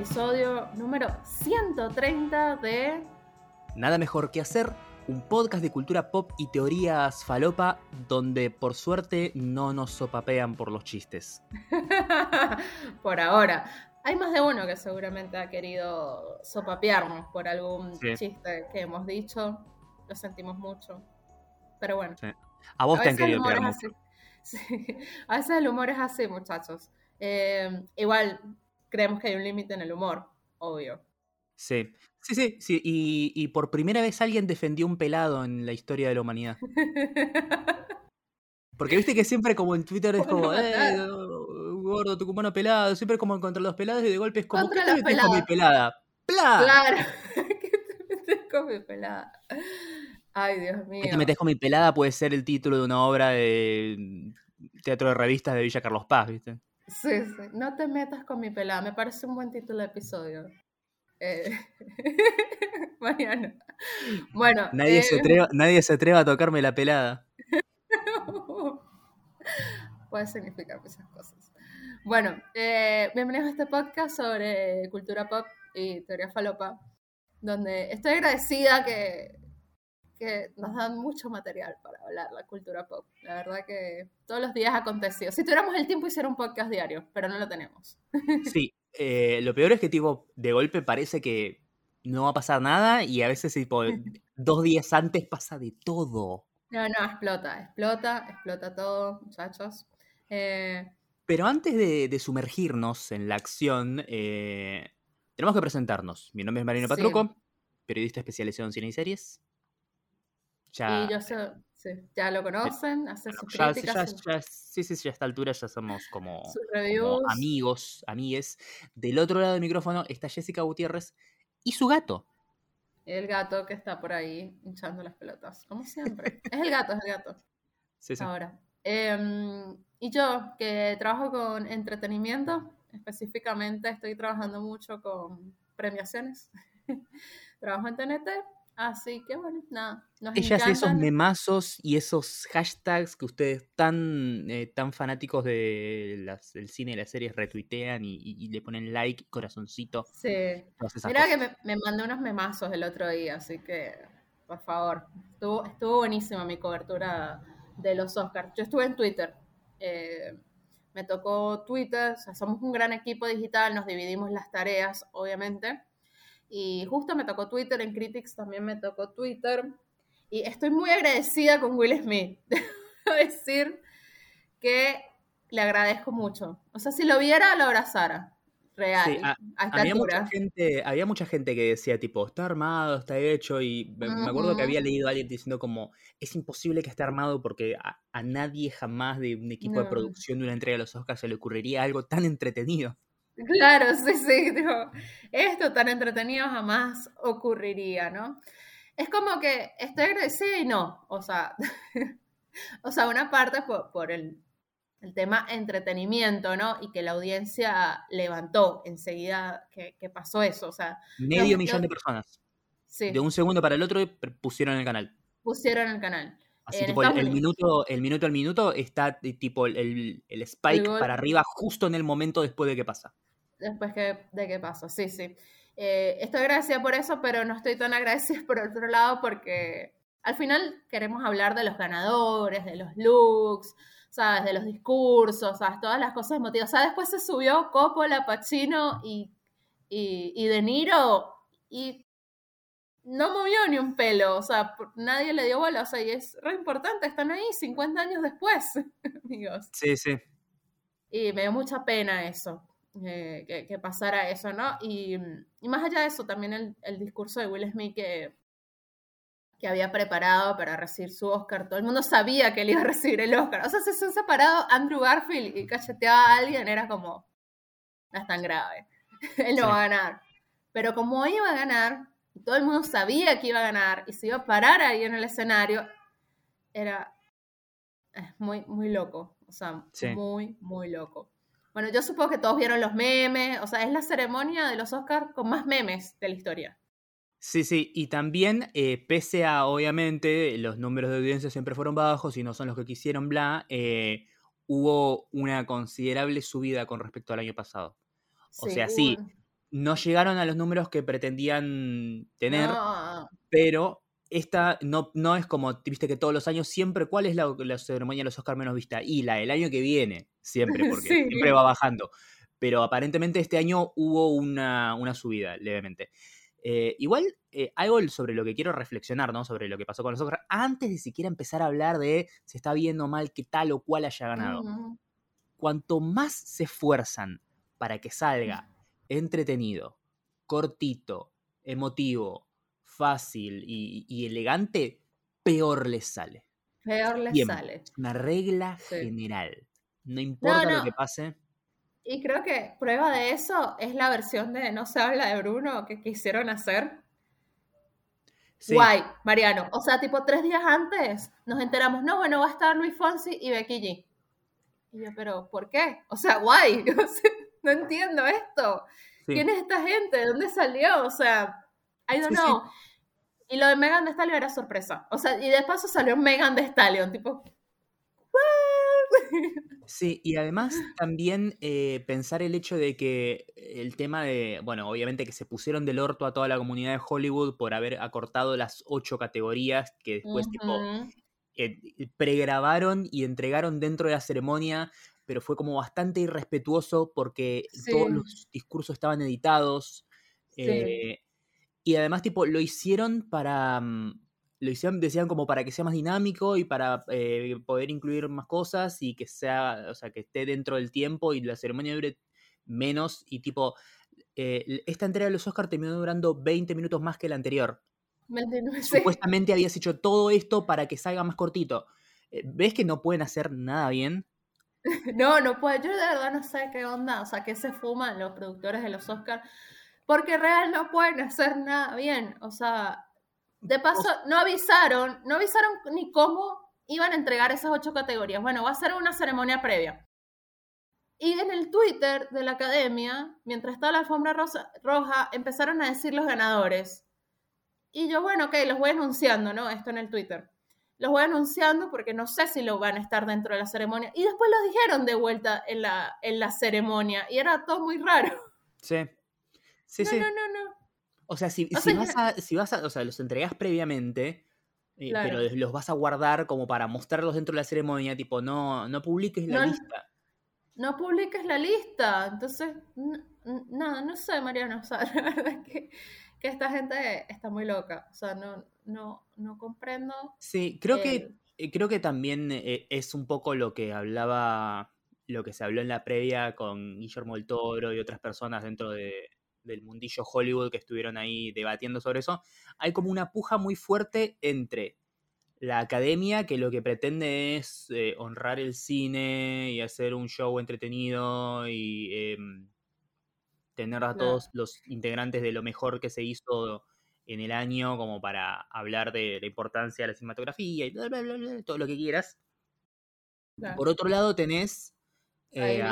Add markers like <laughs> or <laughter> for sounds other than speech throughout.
episodio número 130 de... Nada mejor que hacer un podcast de cultura pop y teorías falopa donde por suerte no nos sopapean por los chistes. <laughs> por ahora. Hay más de uno que seguramente ha querido sopapearnos por algún chiste que hemos dicho. Lo sentimos mucho. Pero bueno. A vos te han querido pegar <laughs> A veces el humor es así, muchachos. Eh, igual creemos que hay un límite en el humor, obvio. Sí, sí, sí, sí. Y, por primera vez alguien defendió un pelado en la historia de la humanidad. <laughs> Porque viste que siempre como en Twitter es como, eh, gordo, tu cumano pelado, siempre como contra los pelados y de golpe es como, contra ¿qué te metes con mi pelada? ¡Pla! Claro, <laughs> ¿qué te metes con mi pelada? Ay, Dios mío. ¿Qué te metes con mi pelada? Puede ser el título de una obra de teatro de revistas de Villa Carlos Paz, ¿viste? Sí, sí. No te metas con mi pelada. Me parece un buen título de episodio. Eh... <laughs> Mariano. Bueno. Nadie, se eh, atreva, nadie se atreva a tocarme la pelada. <laughs> Puede significar muchas cosas. Bueno, eh, bienvenidos a este podcast sobre cultura pop y teoría falopa, donde estoy agradecida que que nos dan mucho material para hablar la cultura pop. La verdad que todos los días ha acontecido. Si tuviéramos el tiempo, hiciera un podcast diario, pero no lo tenemos. <laughs> Sí, eh, lo peor es que tipo, de golpe parece que no va a pasar nada y a veces tipo, <laughs> dos días antes pasa de todo. No, no, explota, explota, explota todo, muchachos. Eh, pero antes de, sumergirnos en la acción, eh, tenemos que presentarnos. Mi nombre es Marino Patruco, periodista especializado en cine y series. Ya, y yo sé, ya lo conocen, hace sus ya, sí, sí, sí, a esta altura ya somos como, amigos, amigues. Del otro lado del micrófono está Jessica Gutiérrez y su gato. El gato que está por ahí hinchando las pelotas, como siempre. es el gato, es el gato. <laughs> Sí, sí. Ahora. Em, y yo, que trabajo con entretenimiento, específicamente estoy trabajando mucho con premiaciones. <laughs> trabajo en TNT Así que bueno, nada. Nos Ella hace esos memazos y esos hashtags que ustedes tan, eh, tan fanáticos de las, del cine y las series retuitean y, le ponen like, corazoncito. Sí. Mira que me, me, mandé unos memazos el otro día, así que por favor. Estuvo, estuvo buenísima mi cobertura de los Oscars. Yo estuve en Twitter. Eh, me tocó Twitter, o sea, somos un gran equipo digital, nos dividimos las tareas, obviamente. Y justo me tocó Twitter, en Critics también me tocó Twitter. Y estoy muy agradecida con Will Smith. <laughs> Debo decir que le agradezco mucho. O sea, si lo viera, lo abrazara. Real. había, mucha gente, había mucha gente que decía, tipo, está armado, está hecho. Y me, acuerdo que había leído a alguien diciendo, como, es imposible que esté armado porque a, nadie jamás de un equipo de producción de una entrega de los Oscars se le ocurriría algo tan entretenido. Claro, <laughs> sí, sí, digo, esto tan entretenido jamás ocurriría, ¿no? Es como que estoy agradecida y no, o sea, <laughs> o sea, una parte por, por el, el, tema entretenimiento, ¿no? Y que la audiencia levantó enseguida que, que pasó eso, o sea. Medio millón de personas. Sí. De un segundo para el otro pusieron el canal. Pusieron el canal. Así tipo el, minuto, el minuto al minuto está tipo el, el spike para arriba justo en el momento después de que pasa después de qué pasó. Sí, sí. Eh, estoy agradecida por eso, pero no estoy tan agradecida <laughs> por otro lado porque al final queremos hablar de los ganadores, de los looks, ¿sabes? De los discursos, ¿sabes? Todas las cosas emotivas. O sea, después se subió Coppola, Pacino y, y, y De Niro y no movió ni un pelo, o sea, nadie le dio bola, o sea, y es re importante, están ahí 50 años después, <laughs> amigos. Sí, sí. Y me dio mucha pena eso. Eh, que, pasara eso, ¿no? Y, más allá de eso, también el, discurso de Will Smith que, que había preparado para recibir su Oscar, todo el mundo sabía que él iba a recibir el Oscar. O sea, si se han separado Andrew Garfield y cacheteaba a alguien, era como, no es tan grave, <laughs> él no va a ganar. Pero como iba a ganar, y todo el mundo sabía que iba a ganar y se iba a parar ahí en el escenario, era muy, muy loco, o sea, muy, muy loco. Bueno, yo supongo que todos vieron los memes, o sea, es la ceremonia de los Oscars con más memes de la historia. Sí, sí, y también, eh, pese a, obviamente, los números de audiencia siempre fueron bajos y no son los que quisieron, bla, eh, hubo una considerable subida con respecto al año pasado. O sea, sí, no llegaron a los números que pretendían tener, pero esta no, no es como, viste que todos los años siempre, ¿cuál es la, ceremonia de los Oscars menos vista? Y la del año que viene, siempre, <laughs> porque siempre va bajando. Pero aparentemente este año hubo una, subida, levemente. Eh, igual, eh, algo sobre lo que quiero reflexionar, ¿no? Sobre lo que pasó con los Oscars, antes de siquiera empezar a hablar de si está viendo mal que tal o cual haya ganado. Cuanto más se esfuerzan para que salga entretenido, cortito, emotivo, fácil y, elegante, peor les sale. Peor les sale. Una regla general. No importa lo que pase. Y creo que prueba de eso es la versión de No se habla de Bruno que quisieron hacer. Guay, Mariano. O sea, tipo tres días antes nos enteramos, no, bueno, va a estar Luis Fonsi y Becky G. Y yo, pero ¿por qué? O sea, guay. <laughs> no entiendo esto. ¿Quién es esta gente? ¿De dónde salió? O sea, I don't know. Y lo de Megan de Stallion era sorpresa. O sea, y de paso salió Megan de Stallion, tipo. <laughs> Sí, y además también eh, pensar el hecho de que el tema de, bueno, obviamente que se pusieron del orto a toda la comunidad de Hollywood por haber acortado las ocho categorías que después, tipo, eh, pregrabaron y entregaron dentro de la ceremonia pero fue como bastante irrespetuoso porque todos los discursos estaban editados. Eh, y además, tipo, lo hicieron para. Mm, lo hicieron, decían como para que sea más dinámico y para eh, poder incluir más cosas y que sea, o sea, que esté dentro del tiempo y la ceremonia dure menos. Y tipo, eh, esta entrega de los Oscars terminó durando 20 minutos más que la anterior. Supuestamente habías hecho todo esto para que salga más cortito. ¿Ves que no pueden hacer nada bien? <laughs> No, no puedo. Yo de verdad no sé qué onda, o sea, qué se fuman los productores de los Oscars, porque real no pueden hacer nada bien. O sea, de paso, no avisaron, no avisaron ni cómo iban a entregar esas ocho categorías. Bueno, va a ser una ceremonia previa. Y en el Twitter de la academia, mientras estaba la alfombra roja, empezaron a decir los ganadores. Y yo, bueno, ok, los voy anunciando, ¿no? Esto en el Twitter los voy anunciando porque no sé si lo van a estar dentro de la ceremonia. Y después los dijeron de vuelta en la, en la ceremonia y era todo muy raro. Sí. Sí, no, sí. No, no, no. O sea, si, si vas, a, si vas a, o sea, los entregas previamente, eh, pero los vas a guardar como para mostrarlos dentro de la ceremonia, tipo, no, no publiques la lista. No publiques la lista. Entonces, nada, no, sé, Mariana. O sea, <laughs> la verdad es que, que esta gente está muy loca. O sea, no, no, no comprendo. Sí, creo que eh, creo que también eh, es un poco lo que hablaba, lo que se habló en la previa con Guillermo del Toro y otras personas dentro de, del mundillo Hollywood que estuvieron ahí debatiendo sobre eso. Hay como una puja muy fuerte entre la academia que lo que pretende es eh, honrar el cine y hacer un show entretenido y em, tener a todos los integrantes de lo mejor que se hizo en el año como para hablar de la importancia de la cinematografía y todo lo que quieras. Por otro lado tenés... Eh,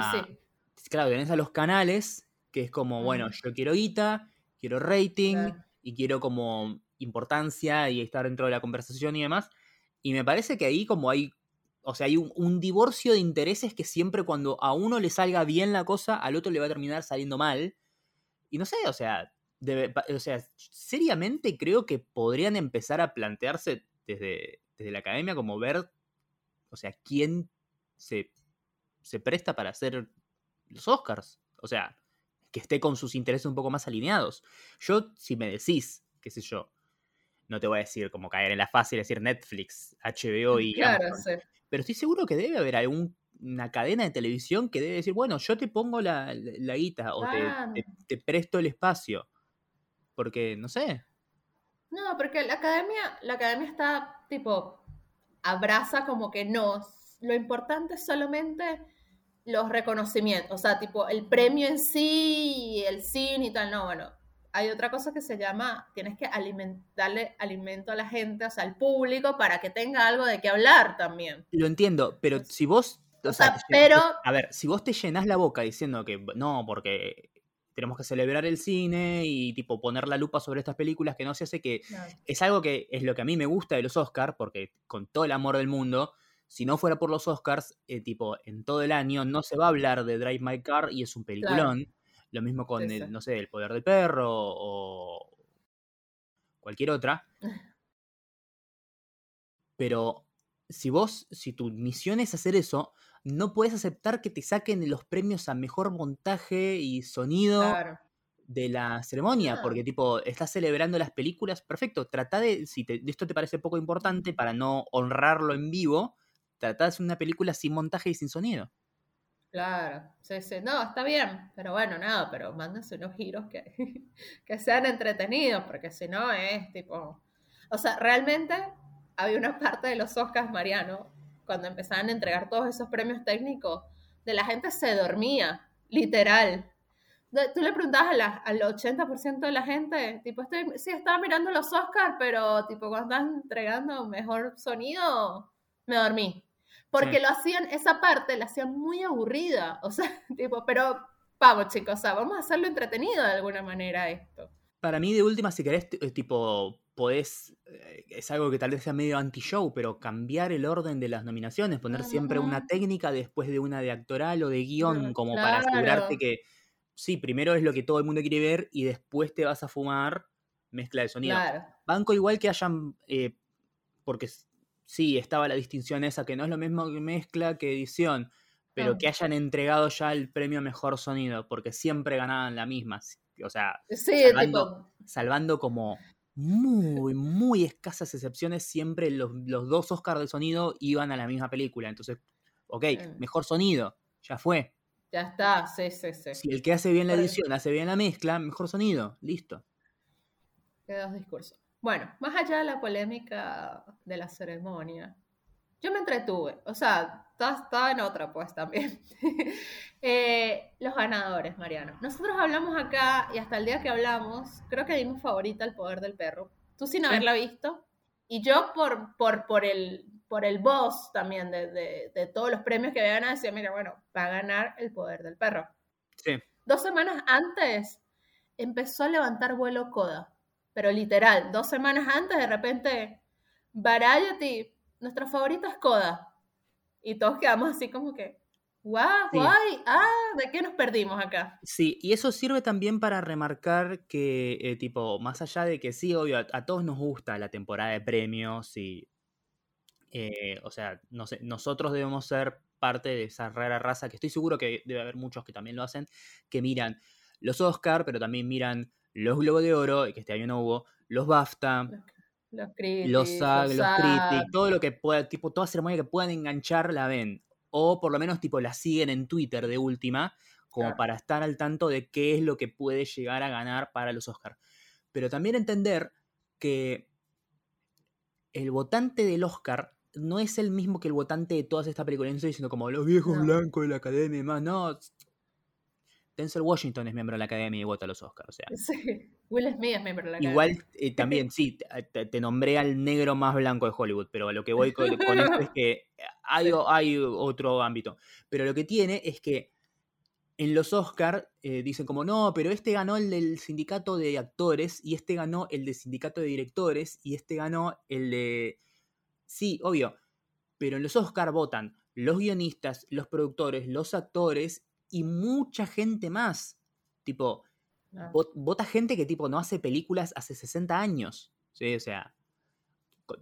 claro, tenés a los canales, que es como, bueno, yo quiero guita, quiero rating y quiero como importancia y estar dentro de la conversación y demás. Y me parece que ahí como hay, o sea, hay un, un, divorcio de intereses que siempre cuando a uno le salga bien la cosa, al otro le va a terminar saliendo mal. Y no sé, o sea, o sea, seriamente creo que podrían empezar a plantearse desde, desde la academia como ver, o sea, quién se, se presta para hacer los Oscars. O sea, que esté con sus intereses un poco más alineados. Yo, si me decís, qué sé yo, no te voy a decir como caer en la fácil, decir Netflix, HBO y... Claro, Pero estoy seguro que debe haber alguna cadena de televisión que debe decir, bueno, yo te pongo la, la, guita o te, te, presto el espacio porque, no sé. No, porque la academia, la academia está, tipo, abraza como que no. Lo importante es solamente los reconocimientos, o sea, tipo, el premio en sí, el cine y tal, no, bueno, hay otra cosa que se llama, tienes que darle alimento a la gente, o sea, al público, para que tenga algo de qué hablar también. Lo entiendo, pero si vos... O, sea, pero... A ver, si vos te llenás la boca diciendo que no, porque tenemos que celebrar el cine y tipo poner la lupa sobre estas películas que no se hace que es algo que es lo que a mí me gusta de los Oscars, porque con todo el amor del mundo, si no fuera por los Oscars, eh, tipo en todo el año no se va a hablar de Drive My Car y es un peliculón. Lo mismo con, el, no sé, El Poder del Perro o cualquier otra. <laughs> Pero si vos, si tu misión es hacer eso, no puedes aceptar que te saquen los premios a mejor montaje y sonido de la ceremonia, porque tipo, estás celebrando las películas, perfecto, trata de, si esto te parece poco importante para no honrarlo en vivo, trata de hacer una película sin montaje y sin sonido. Claro, sí, sí. No, está bien, pero bueno, nada, pero mándense unos giros que, <laughs> que sean entretenidos, porque si no es tipo. O sea, realmente había una parte de los Oscars, Mariano, cuando empezaban a entregar todos esos premios técnicos, de la gente se dormía, literal. Tú le preguntabas al 80% de la gente, tipo, estoy, sí, estaba mirando los Oscars, pero tipo, cuando están entregando mejor sonido, me dormí. Porque lo hacían, esa parte la hacían muy aburrida. O sea, <laughs> tipo, pero vamos, chicos, o sea, vamos a hacerlo entretenido de alguna manera esto. Para mí, de última, si querés, eh, tipo, podés, eh, es algo que tal vez sea medio anti-show, pero cambiar el orden de las nominaciones, poner siempre una técnica después de una de actoral o de guion, como para asegurarte que, sí, primero es lo que todo el mundo quiere ver y después te vas a fumar mezcla de sonido. Banco igual que hayan, eh, porque sí, estaba la distinción esa, que no es lo mismo que mezcla que edición, pero que hayan entregado ya el premio Mejor Sonido, porque siempre ganaban la misma. O sea, salvando, como muy, muy escasas excepciones, siempre los, dos Oscars de sonido iban a la misma película. Entonces, ok, mejor sonido, ya fue. Ya está, sí, sí, sí. Si el que hace bien la edición hace bien la mezcla, mejor sonido, listo. Qué discursos. Bueno, más allá de la polémica de la ceremonia, yo me entretuve, o sea, estaba en otra pues también. <laughs> Eh, los ganadores, Mariano. Nosotros hablamos acá y hasta el día que hablamos, creo que dimos favorita al poder del perro. Tú sin haberla visto y yo por, por, por, el, por el boss también de, de, todos los premios que habían decía, mira, bueno, va a ganar el poder del perro. Sí. Dos semanas antes empezó a levantar vuelo Coda pero literal, dos semanas antes de repente, Variety, nuestra favorita es Coda. Y todos quedamos así como que, guau, guay, ah, ¿de qué nos perdimos acá? Sí, y eso sirve también para remarcar que, eh, tipo, más allá de que sí, obvio, a, todos nos gusta la temporada de premios y, eh, o sea, no sé, nosotros debemos ser parte de esa rara raza, que estoy seguro que debe haber muchos que también lo hacen, que miran los Oscar, pero también miran los Globos de Oro, que este año no hubo, los BAFTA, los, critics, los SAG, los, critics, todo lo que pueda, tipo, toda ceremonia que puedan enganchar la ven. O por lo menos tipo la siguen en Twitter de última, como para estar al tanto de qué es lo que puede llegar a ganar para los Oscars. Pero también entender que el votante del Oscar no es el mismo que el votante de todas estas películas. No estoy diciendo como los viejos blancos de la academia y demás. No, Denzel Washington es miembro de la academia y vota a los Oscars. O sea. Sí, Will Smith es miembro de la academia. Igual eh, <laughs> también, sí, te, nombré al negro más blanco de Hollywood, pero lo que voy con, esto es que <laughs> hay, hay, otro ámbito. Pero lo que tiene es que en los Oscars eh, dicen como, no, pero este ganó el del sindicato de actores y este ganó el del sindicato de directores y este ganó el de... Sí, obvio, pero en los Oscars votan los guionistas, los productores, los actores y mucha gente más. Tipo, vota gente que tipo no hace películas hace 60 años. ¿sí? O sea,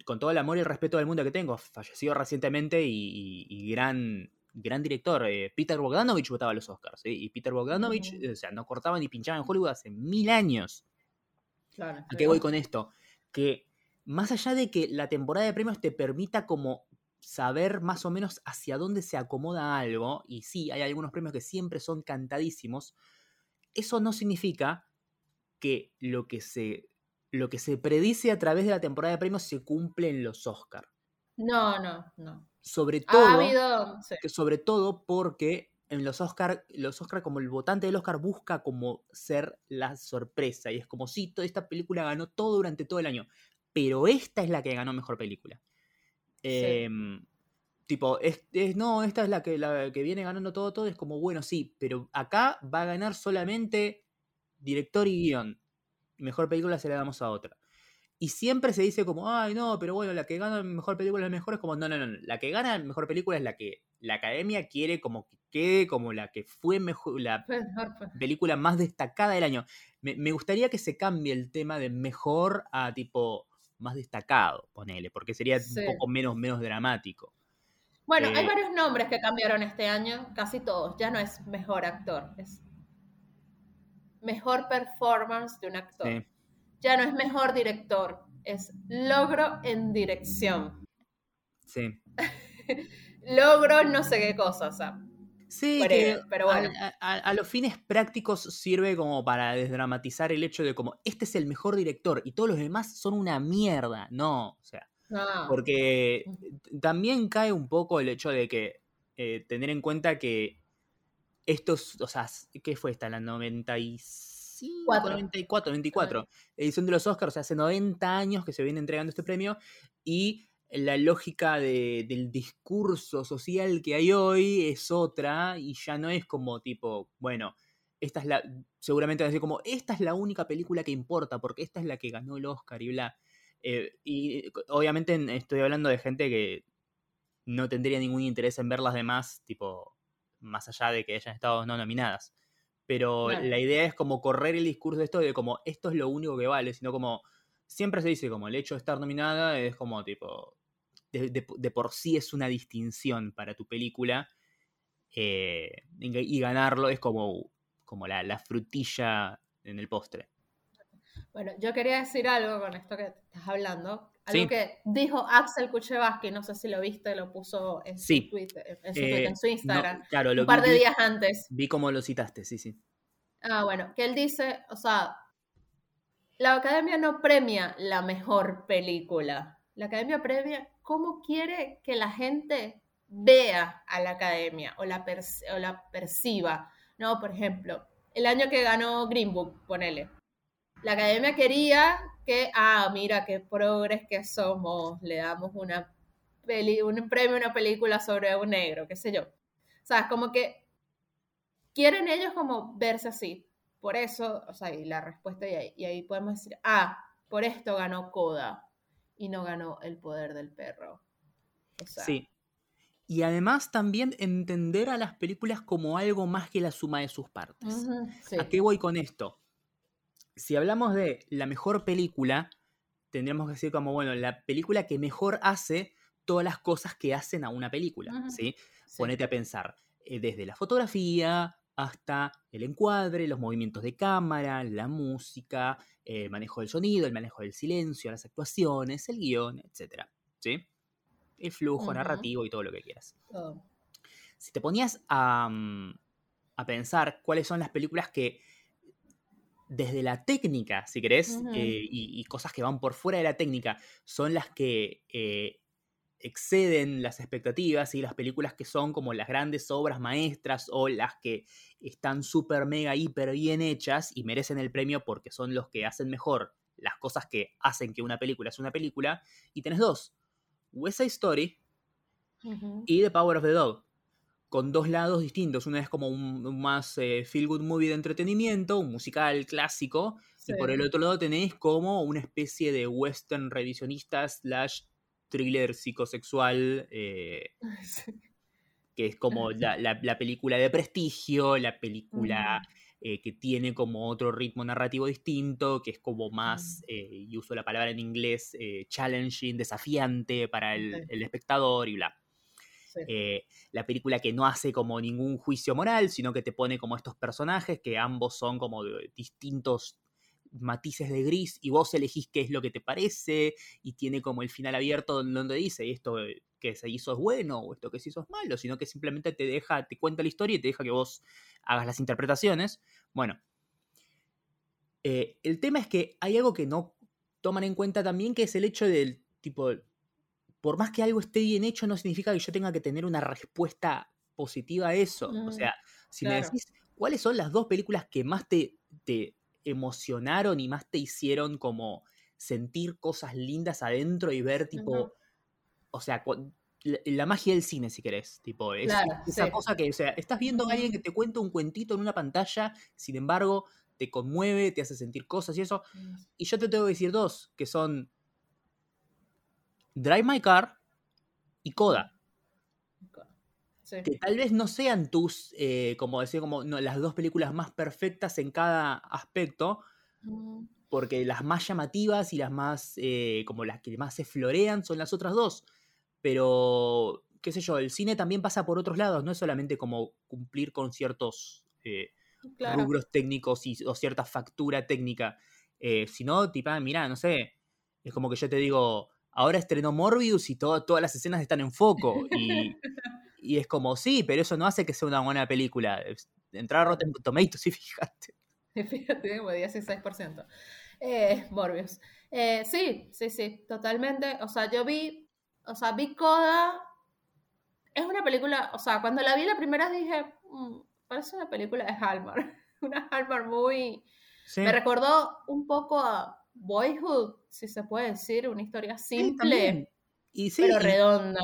con, todo el amor y el respeto del mundo que tengo, falleció recientemente y, gran, gran director. Eh, Peter Bogdanovich votaba los Oscars. Y Peter Bogdanovich, o sea, no cortaba ni pinchaba en Hollywood hace mil años. ¿A qué voy con esto? Que más allá de que la temporada de premios te permita como saber más o menos hacia dónde se acomoda algo, y sí, hay algunos premios que siempre son cantadísimos, eso no significa que lo que se, lo que se predice a través de la temporada de premios se cumple en los Oscars. No, no, no. Sobre todo, sobre todo porque en los Oscars, los Oscar, como el votante del Oscar busca como ser la sorpresa, y es como si toda esta película ganó todo durante todo el año, pero esta es la que ganó mejor película. Em, tipo, es, no, esta es la que, la que viene ganando todo, todo. Es como, bueno, sí, pero acá va a ganar solamente director y guion. Mejor película se la damos a otra. Y siempre se dice como, ay, no, pero bueno, la que gana mejor película es la mejor. Es como, no, no, no. La que gana mejor película es la que la academia quiere como que quede como la que fue mejor, la película más destacada del año. Me, gustaría que se cambie el tema de mejor a tipo más destacado, ponele, porque sería un poco menos, menos dramático. Bueno, hay eh, varios nombres que cambiaron este año, casi todos. Ya no es mejor actor, es mejor performance de un actor. Ya no es mejor director, es logro en dirección. Sí. <laughs> logro no sé qué cosa, o sea. Sí, pero, bueno. A, los fines prácticos sirve como para desdramatizar el hecho de como este es el mejor director y todos los demás son una mierda. No, o sea. Ah. Porque también cae un poco el hecho de que eh, tener en cuenta que estos, o sea, ¿qué fue esta? La 95, 94, 94, edición de los Oscars, o sea, hace 90 años que se viene entregando este premio y la lógica del discurso social que hay hoy es otra y ya no es como tipo, bueno, esta es la, seguramente van a decir como, esta es la única película que importa porque esta es la que ganó el Oscar y bla. Eh, y obviamente estoy hablando de gente que no tendría ningún interés en ver las demás, tipo, más allá de que hayan estado no nominadas. Pero la idea es como correr el discurso de esto de como esto es lo único que vale, sino como siempre se dice como el hecho de estar nominada es como tipo, de, por sí es una distinción para tu película eh, y ganarlo es como, como la, frutilla en el postre. Bueno, yo quería decir algo con esto que estás hablando. Algo que dijo Axel Kuchevaski, no sé si lo viste, lo puso en su, Twitter, en, su, eh, Instagram, un par de días antes. Vi cómo lo citaste, sí, sí. Ah, bueno, que él dice, o sea, la academia no premia la mejor película. La academia premia cómo quiere que la gente vea a la academia o la, perciba. No, por ejemplo, el año que ganó Green Book, ponele. La academia quería que, ah, mira qué progres que somos, le damos una peli, un premio una película sobre un negro, qué sé yo. O sea, es como que quieren ellos como verse así. Por eso, o sea, y la respuesta, y ahí, y ahí podemos decir, ah, por esto ganó Coda y no ganó El Poder del Perro. sí. Y además también entender a las películas como algo más que la suma de sus partes. ¿A qué voy con esto? Si hablamos de la mejor película, tendríamos que decir como, bueno, la película que mejor hace todas las cosas que hacen a una película, ¿sí? Ponete a pensar, eh, desde la fotografía, hasta el encuadre, los movimientos de cámara, la música, el manejo del sonido, el manejo del silencio, las actuaciones, el guion, etc. ¿Sí? El flujo narrativo y todo lo que quieras. Si te ponías mm, a, pensar cuáles son las películas que desde la técnica, si querés, eh, y, cosas que van por fuera de la técnica, son las que eh, exceden las expectativas y las películas que son como las grandes obras maestras o las que están súper, mega, hiper bien hechas y merecen el premio porque son los que hacen mejor las cosas que hacen que una película sea una película. Y tenés dos, West Side Story y The Power of the Dog, con dos lados distintos. Una es como un, más eh, feel good movie de entretenimiento, un musical clásico, y por el otro lado tenés como una especie de western revisionista slash thriller psicosexual, eh, <laughs> que es como la, película de prestigio, la película eh, que tiene como otro ritmo narrativo distinto, que es como más, eh, y uso la palabra en inglés, challenging, desafiante para el, espectador y bla. la película que no hace como ningún juicio moral, sino que te pone como estos personajes que ambos son como distintos matices de gris y vos elegís qué es lo que te parece y tiene como el final abierto donde dice esto que se hizo es bueno o esto que se hizo es malo, sino que simplemente te deja, te cuenta la historia y te deja que vos hagas las interpretaciones. Bueno, eh, el tema es que hay algo que no toman en cuenta también, que es el hecho del tipo, por más que algo esté bien hecho, no significa que yo tenga que tener una respuesta positiva a eso. o sea, si me decís, ¿cuáles son las dos películas que más te, te emocionaron y más te hicieron como sentir cosas lindas adentro y ver tipo, o sea, la, magia del cine, si querés, tipo, es esa cosa que, o sea, estás viendo a alguien que te cuenta un cuentito en una pantalla, sin embargo, te conmueve, te hace sentir cosas y eso, y yo te tengo que decir dos, que son Drive My Car y Coda. Que tal vez no sean tus, eh, como decía, como las dos películas más perfectas en cada aspecto, mm. porque las más llamativas y las más, eh, como las que más se florean son las otras dos. Pero, qué sé yo, el cine también pasa por otros lados, no es solamente como cumplir con ciertos eh, rubros técnicos y, o cierta factura técnica, sino, tipo, ah, mira, no sé, es como que yo te digo, ahora estrenó Morbius y todas las escenas están en foco. Y, <laughs> y, es como, sí, pero eso no hace que sea una buena película. Entrar a Rotten Tomatoes, sí, <laughs> fíjate. <laughs> Fíjate, como 16%. Eh, Morbius. Eh, sí, sí, sí, totalmente. O sea, yo vi, o sea, vi Coda. Es una película, o sea, cuando la vi la primera dije, mm, parece una película de Hallmark. <laughs> una Hallmark muy... Me recordó un poco a Boyhood, si se puede decir, una historia simple, y pero redonda.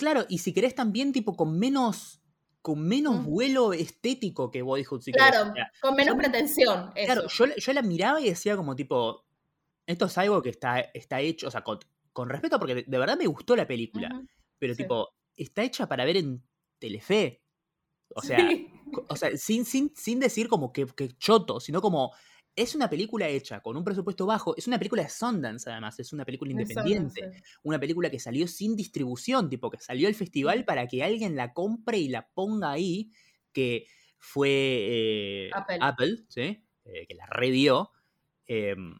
Claro, y si querés también tipo con menos con menos vuelo estético que Boyhood, si Claro, con menos pretensión. Claro, yo, la miraba y decía como tipo, esto es algo que está, está hecho, o sea, con, respeto, porque de, verdad me gustó la película, pero tipo, está hecha para ver en Telefe. O sea, o sea sin, sin, sin decir como que, que choto, sino como es una película hecha con un presupuesto bajo, es una película de Sundance además, es una película independiente, una película que salió sin distribución, tipo que salió al festival para que alguien la compre y la ponga ahí, que fue eh, Apple. ¿sí? Eh, que la revió. Em,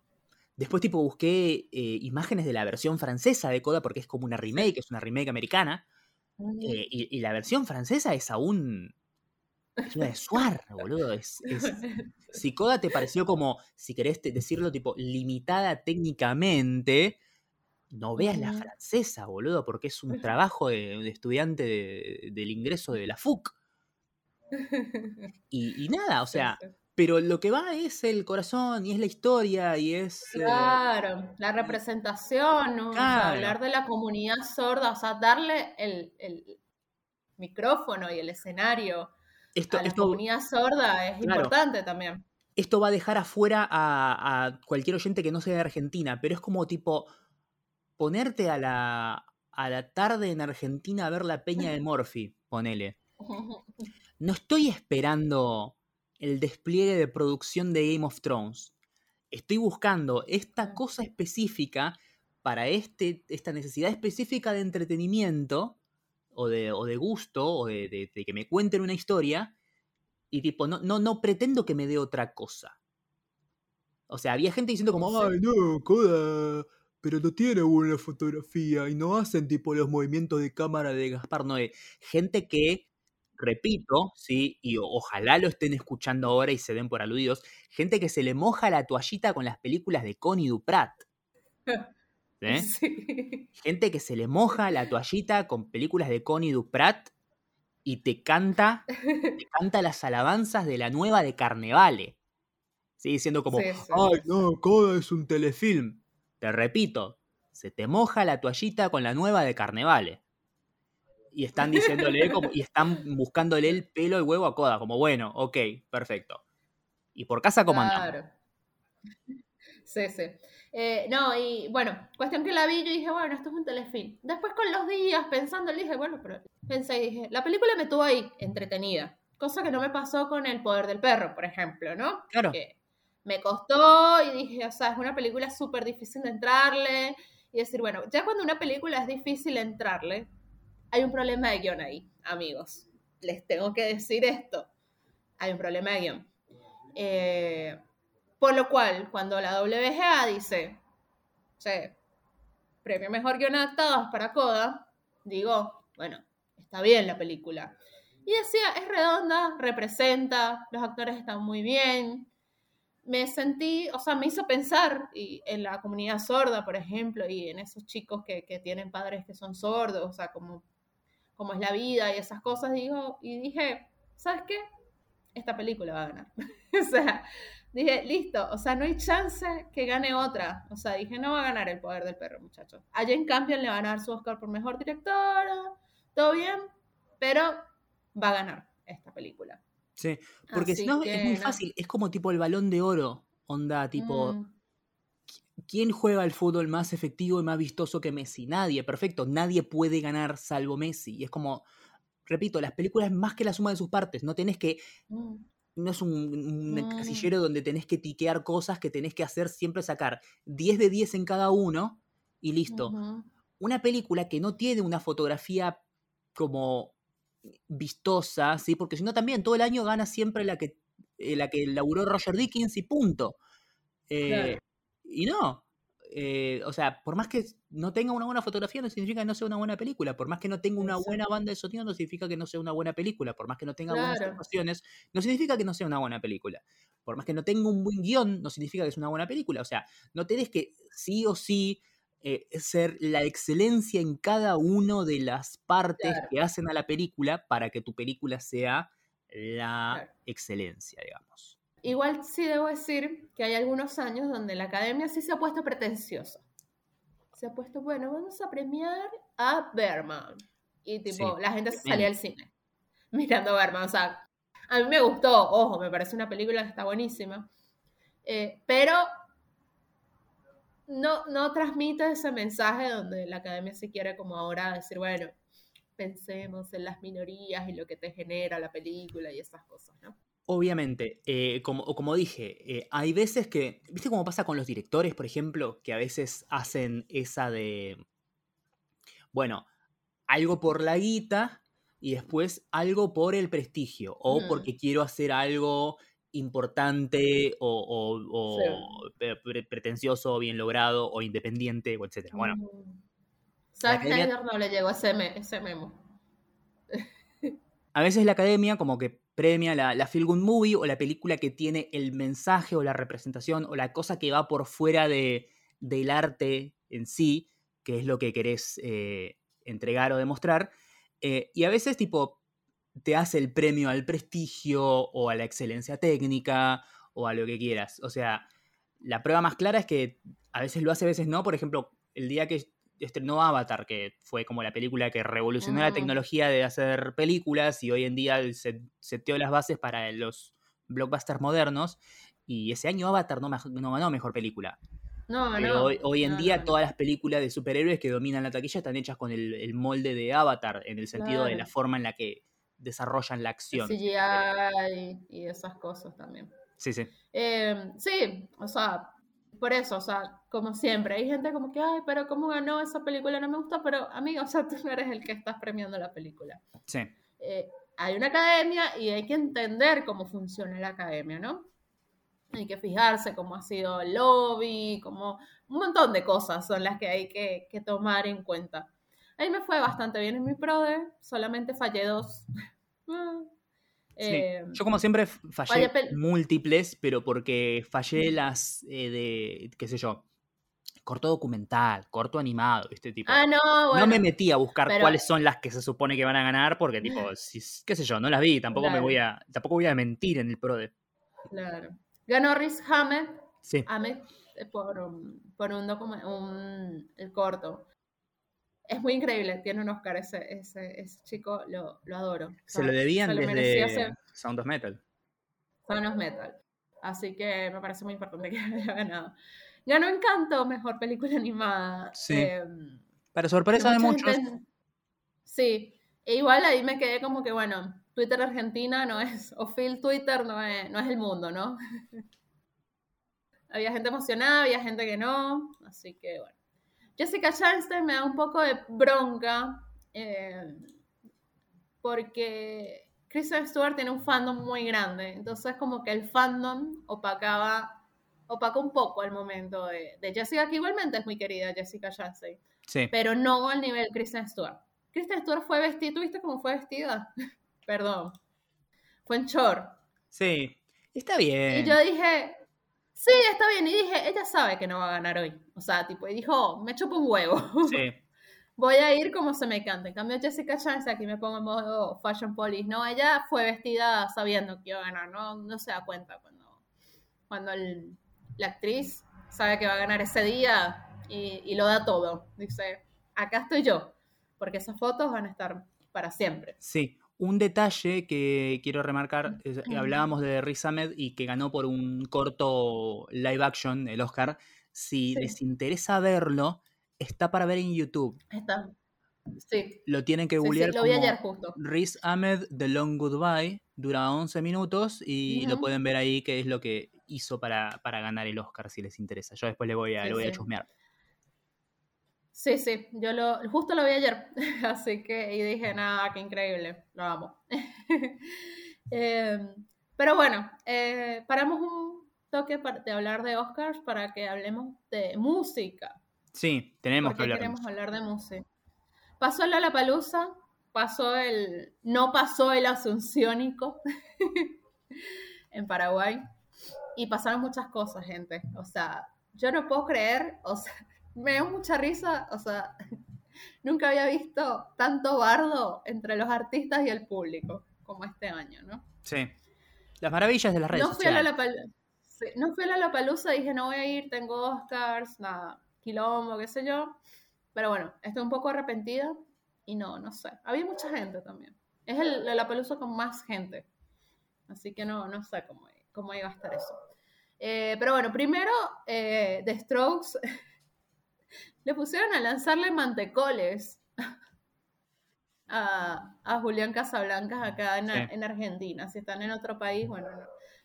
después tipo busqué eh, imágenes de la versión francesa de Coda porque es como una remake, es una remake americana. y, la versión francesa es aún es una de Suar, boludo. Es, <laughs> Si Coda te pareció como, si querés decirlo, tipo, limitada técnicamente, no veas la francesa, boludo, porque es un <laughs> trabajo de, estudiante del ingreso de la FUC. Y, nada, o sea, pero lo que va es el corazón y es la historia y es... Eh, claro, la representación, ¿no? hablar de la comunidad sorda, o sea, darle el, micrófono y el escenario esto, a la comunidad sorda es importante también. Esto va a dejar afuera a, cualquier oyente que no sea de Argentina, pero es como tipo ponerte a la, a la tarde en Argentina a ver la peña de Morphy, ponele. <laughs> No estoy esperando el despliegue de producción de Game of Thrones. Estoy buscando esta cosa específica para este, esta necesidad específica de entretenimiento o de, o de gusto o de, que me cuenten una historia y tipo, no, no, no pretendo que me dé otra cosa. O sea, había gente diciendo como, ay, no, Coda, pero no tiene buena fotografía y no hacen tipo los movimientos de cámara de Gaspar Noé. Gente que, repito, sí, y ojalá lo estén escuchando ahora y se den por aludidos, gente que se le moja la toallita con las películas de Connie Duprat. <laughs> <laughs> Gente que se le moja la toallita con películas de Connie Duprat y te canta, te <laughs> canta las alabanzas de la nueva de Carnevale. Sigue diciendo como, ay, no, Coda es un telefilm. Te repito, se te moja la toallita con la nueva de Carnevale. Y están diciéndole como, y están buscándole el pelo y huevo a Coda, como, bueno, ok, perfecto. Y por casa comandamos. Claro. Sí, sí. Eh, no, y bueno, cuestión que la vi, yo dije, bueno, esto es un telefilm. Después con los días pensando, dije, bueno, pero pensé y dije, la película me tuvo ahí entretenida. Cosa que no me pasó con El Poder del Perro, por ejemplo, ¿no? Claro. me costó y dije, o sea, es una película súper difícil de entrarle. Y decir, bueno, ya cuando una película es difícil entrarle, hay un problema de guion ahí, amigos. Les tengo que decir esto. Hay un problema de guion. Eh, por lo cual, cuando la WGA dice, o sea, premio mejor guion adaptado para Coda, digo, bueno, está bien la película. Y decía, es redonda, representa, los actores están muy bien. Me sentí, o sea, me hizo pensar en la comunidad sorda, por ejemplo, y en esos chicos que, que tienen padres que son sordos, o sea, como, como es la vida y esas cosas, digo, y dije, ¿sabes qué? Esta película va a ganar. <laughs> o sea, dije, listo, o sea, no hay chance que gane otra. O sea, dije, no va a ganar el poder del perro, muchachos. A Jane Campion le van a dar su Oscar por mejor directora, todo bien, pero va a ganar esta película. Sí, porque si no es muy fácil, es como tipo el balón de oro, onda tipo... Mm. ¿quién juega al fútbol más efectivo y más vistoso que Messi? Nadie, perfecto, nadie puede ganar salvo Messi. Y es como, repito, las películas es más que la suma de sus partes, no tenés que... Mm. No es un, casillero donde tenés que tiquear cosas que tenés que hacer, siempre sacar 10 de 10 en cada uno y listo. Una película que no tiene una fotografía como vistosa, ¿sí? Porque si no también todo el año gana siempre la que, eh, la que laburó Roger Dickens y punto. Eh, y no. Eh, o sea, por más que no tenga una buena fotografía, no significa que no sea una buena película. Por más que no tenga una buena banda de sonido, no significa que no sea una buena película. Por más que no tenga buenas actuaciones, no significa que no sea una buena película. Por más que no tenga un buen guion, no significa que es una buena película. O sea, no tenés que sí o sí eh, ser la excelencia en cada una de las partes que hacen a la película para que tu película sea la excelencia, digamos. Igual sí debo decir que hay algunos años donde la academia sí se ha puesto pretenciosa. Se ha puesto, bueno, vamos a premiar a Berman. Y tipo, la gente se salía al cine mirando a Berman. O sea, a mí me gustó, ojo, me parece una película que está buenísima. Eh, pero no, no transmite ese mensaje donde la academia se quiere como ahora decir, bueno, pensemos en las minorías y lo que te genera la película y esas cosas, ¿no? Obviamente, eh, como, como dije, eh, hay veces que, ¿viste cómo pasa con los directores, por ejemplo? Que a veces hacen esa de, bueno, algo por la guita y después algo por el prestigio o porque quiero hacer algo importante o, pretencioso o bien logrado o independiente o etcétera. Bueno. Mm. Zack Snyder no le llegó ese, ese memo. a veces la academia como que premia la, la Feel Good Movie o la película que tiene el mensaje o la representación o la cosa que va por fuera de, del arte en sí, que es lo que querés eh, entregar o demostrar. Eh, y a veces, tipo, te hace el premio al prestigio o a la excelencia técnica o a lo que quieras. O sea, la prueba más clara es que a veces lo hace, a veces no. Por ejemplo, el día que estrenó Avatar, que fue como la película que revolucionó la mm. tecnología de hacer películas y hoy en día se seteó las bases para los blockbusters modernos. Y ese año Avatar no, no ganó mejor película. No, no, hoy, en día todas las películas de superhéroes que dominan la taquilla están hechas con el, molde de Avatar, en el sentido de la forma en la que desarrollan la acción. CGI y esas cosas también. Sí, sí. Em, sí, o sea, por eso, o sea, como siempre, hay gente como que, ay, pero ¿cómo ganó esa película? No me gusta, pero amigo, <laughs> o sea, tú no eres el que estás premiando la película. Sí. Eh, hay una academia y hay que entender cómo funciona la academia, ¿no? Hay que fijarse cómo ha sido el lobby, como un montón de cosas son las que hay que, que tomar en cuenta. Ahí me fue bastante bien en mi PRODE, solamente fallé dos. <laughs> Eh, yo como siempre fallé, múltiples, pero porque fallé las eh, de, qué sé yo, corto documental, corto animado, este tipo. Ah, no, bueno, No me metí a buscar cuáles son las que se supone que van a ganar, porque <laughs> tipo, qué sé yo, no las vi, tampoco me voy a, tampoco voy a mentir en el PRODE. Claro. Ganó Riz Hamed. Sí. Eh, por, por un, un el corto es muy increíble, tiene un Oscar ese, ese, chico, lo, lo adoro. Se lo debían desde Sound of Metal. Sound of Metal. Así que me parece muy importante que <laughs> haya ganado. Ganó Encanto, mejor película animada. Sí. Eh, Para sorpresa de muchos. sí. E igual ahí me quedé como que, bueno, Twitter Argentina no es, o Phil Twitter no es, no es el mundo, ¿no? <laughs> había gente emocionada, había gente que no, así que bueno. Jessica Chastain me da un poco de bronca eh, porque Kristen Stewart tiene un fandom muy grande, entonces como que el fandom opacaba, opacó un poco el momento de, Jessica, que igualmente es muy querida Jessica Chastain, sí. pero no al nivel Kristen Stewart. Kristen Stewart fue vestida, ¿tú viste cómo fue vestida? <laughs> Perdón, fue en short. Sí, está bien. Y yo dije, sí, está bien. Y dije, ella sabe que no va a ganar hoy. O sea, tipo, y dijo, me chupo un huevo. Sí. <laughs> Voy a ir como se me cante. En cambio, Jessica Chance, aquí me pongo en modo fashion police, ¿no? Ella fue vestida sabiendo que iba a ganar, ¿no? No se da cuenta cuando, cuando la actriz sabe que va a ganar ese día y, y lo da todo. Dice, acá estoy yo, porque esas fotos van a estar para siempre. Sí, un detalle que quiero remarcar, hablábamos de Riz Ahmed y que ganó por un corto live action el Oscar. Si les interesa verlo, está para ver en YouTube. Está. Sí. Lo tienen que googlear. lo vi ayer justo. Riz Ahmed The Long Goodbye. Dura 11 minutos y lo pueden ver ahí, que es lo que hizo para, ganar el Oscar, si les interesa. Yo después le voy a, voy a chusmear. Sí, sí, yo lo, justo lo vi ayer, <laughs> así que, y dije, nada, qué increíble, lo amo. <laughs> Em, pero bueno, eh, paramos un toque de hablar de Oscars para que hablemos de música. Sí, tenemos que hablar. queremos hablar de música. Pasó el Palusa, pasó el, no pasó el Asunciónico <laughs> en Paraguay y pasaron muchas cosas, gente. O sea, yo no puedo creer, o sea, me dio mucha risa, o sea, <laughs> nunca había visto tanto bardo entre los artistas y el público como este año, ¿no? Sí. Las maravillas de las redes no fui sociales. A la no fui a la Palusa, dije no voy a ir, tengo Oscars, nada, quilombo, qué sé yo. Pero bueno, estoy un poco arrepentida y no, no sé. Había mucha gente también. Es el, la Palusa con más gente. Así que no, no sé cómo, cómo iba a estar eso. Eh, pero bueno, primero, eh, The Strokes <laughs> le pusieron a lanzarle mantecoles <laughs> a, a Julián Casablancas acá en, Argentina. Si están en otro país, bueno,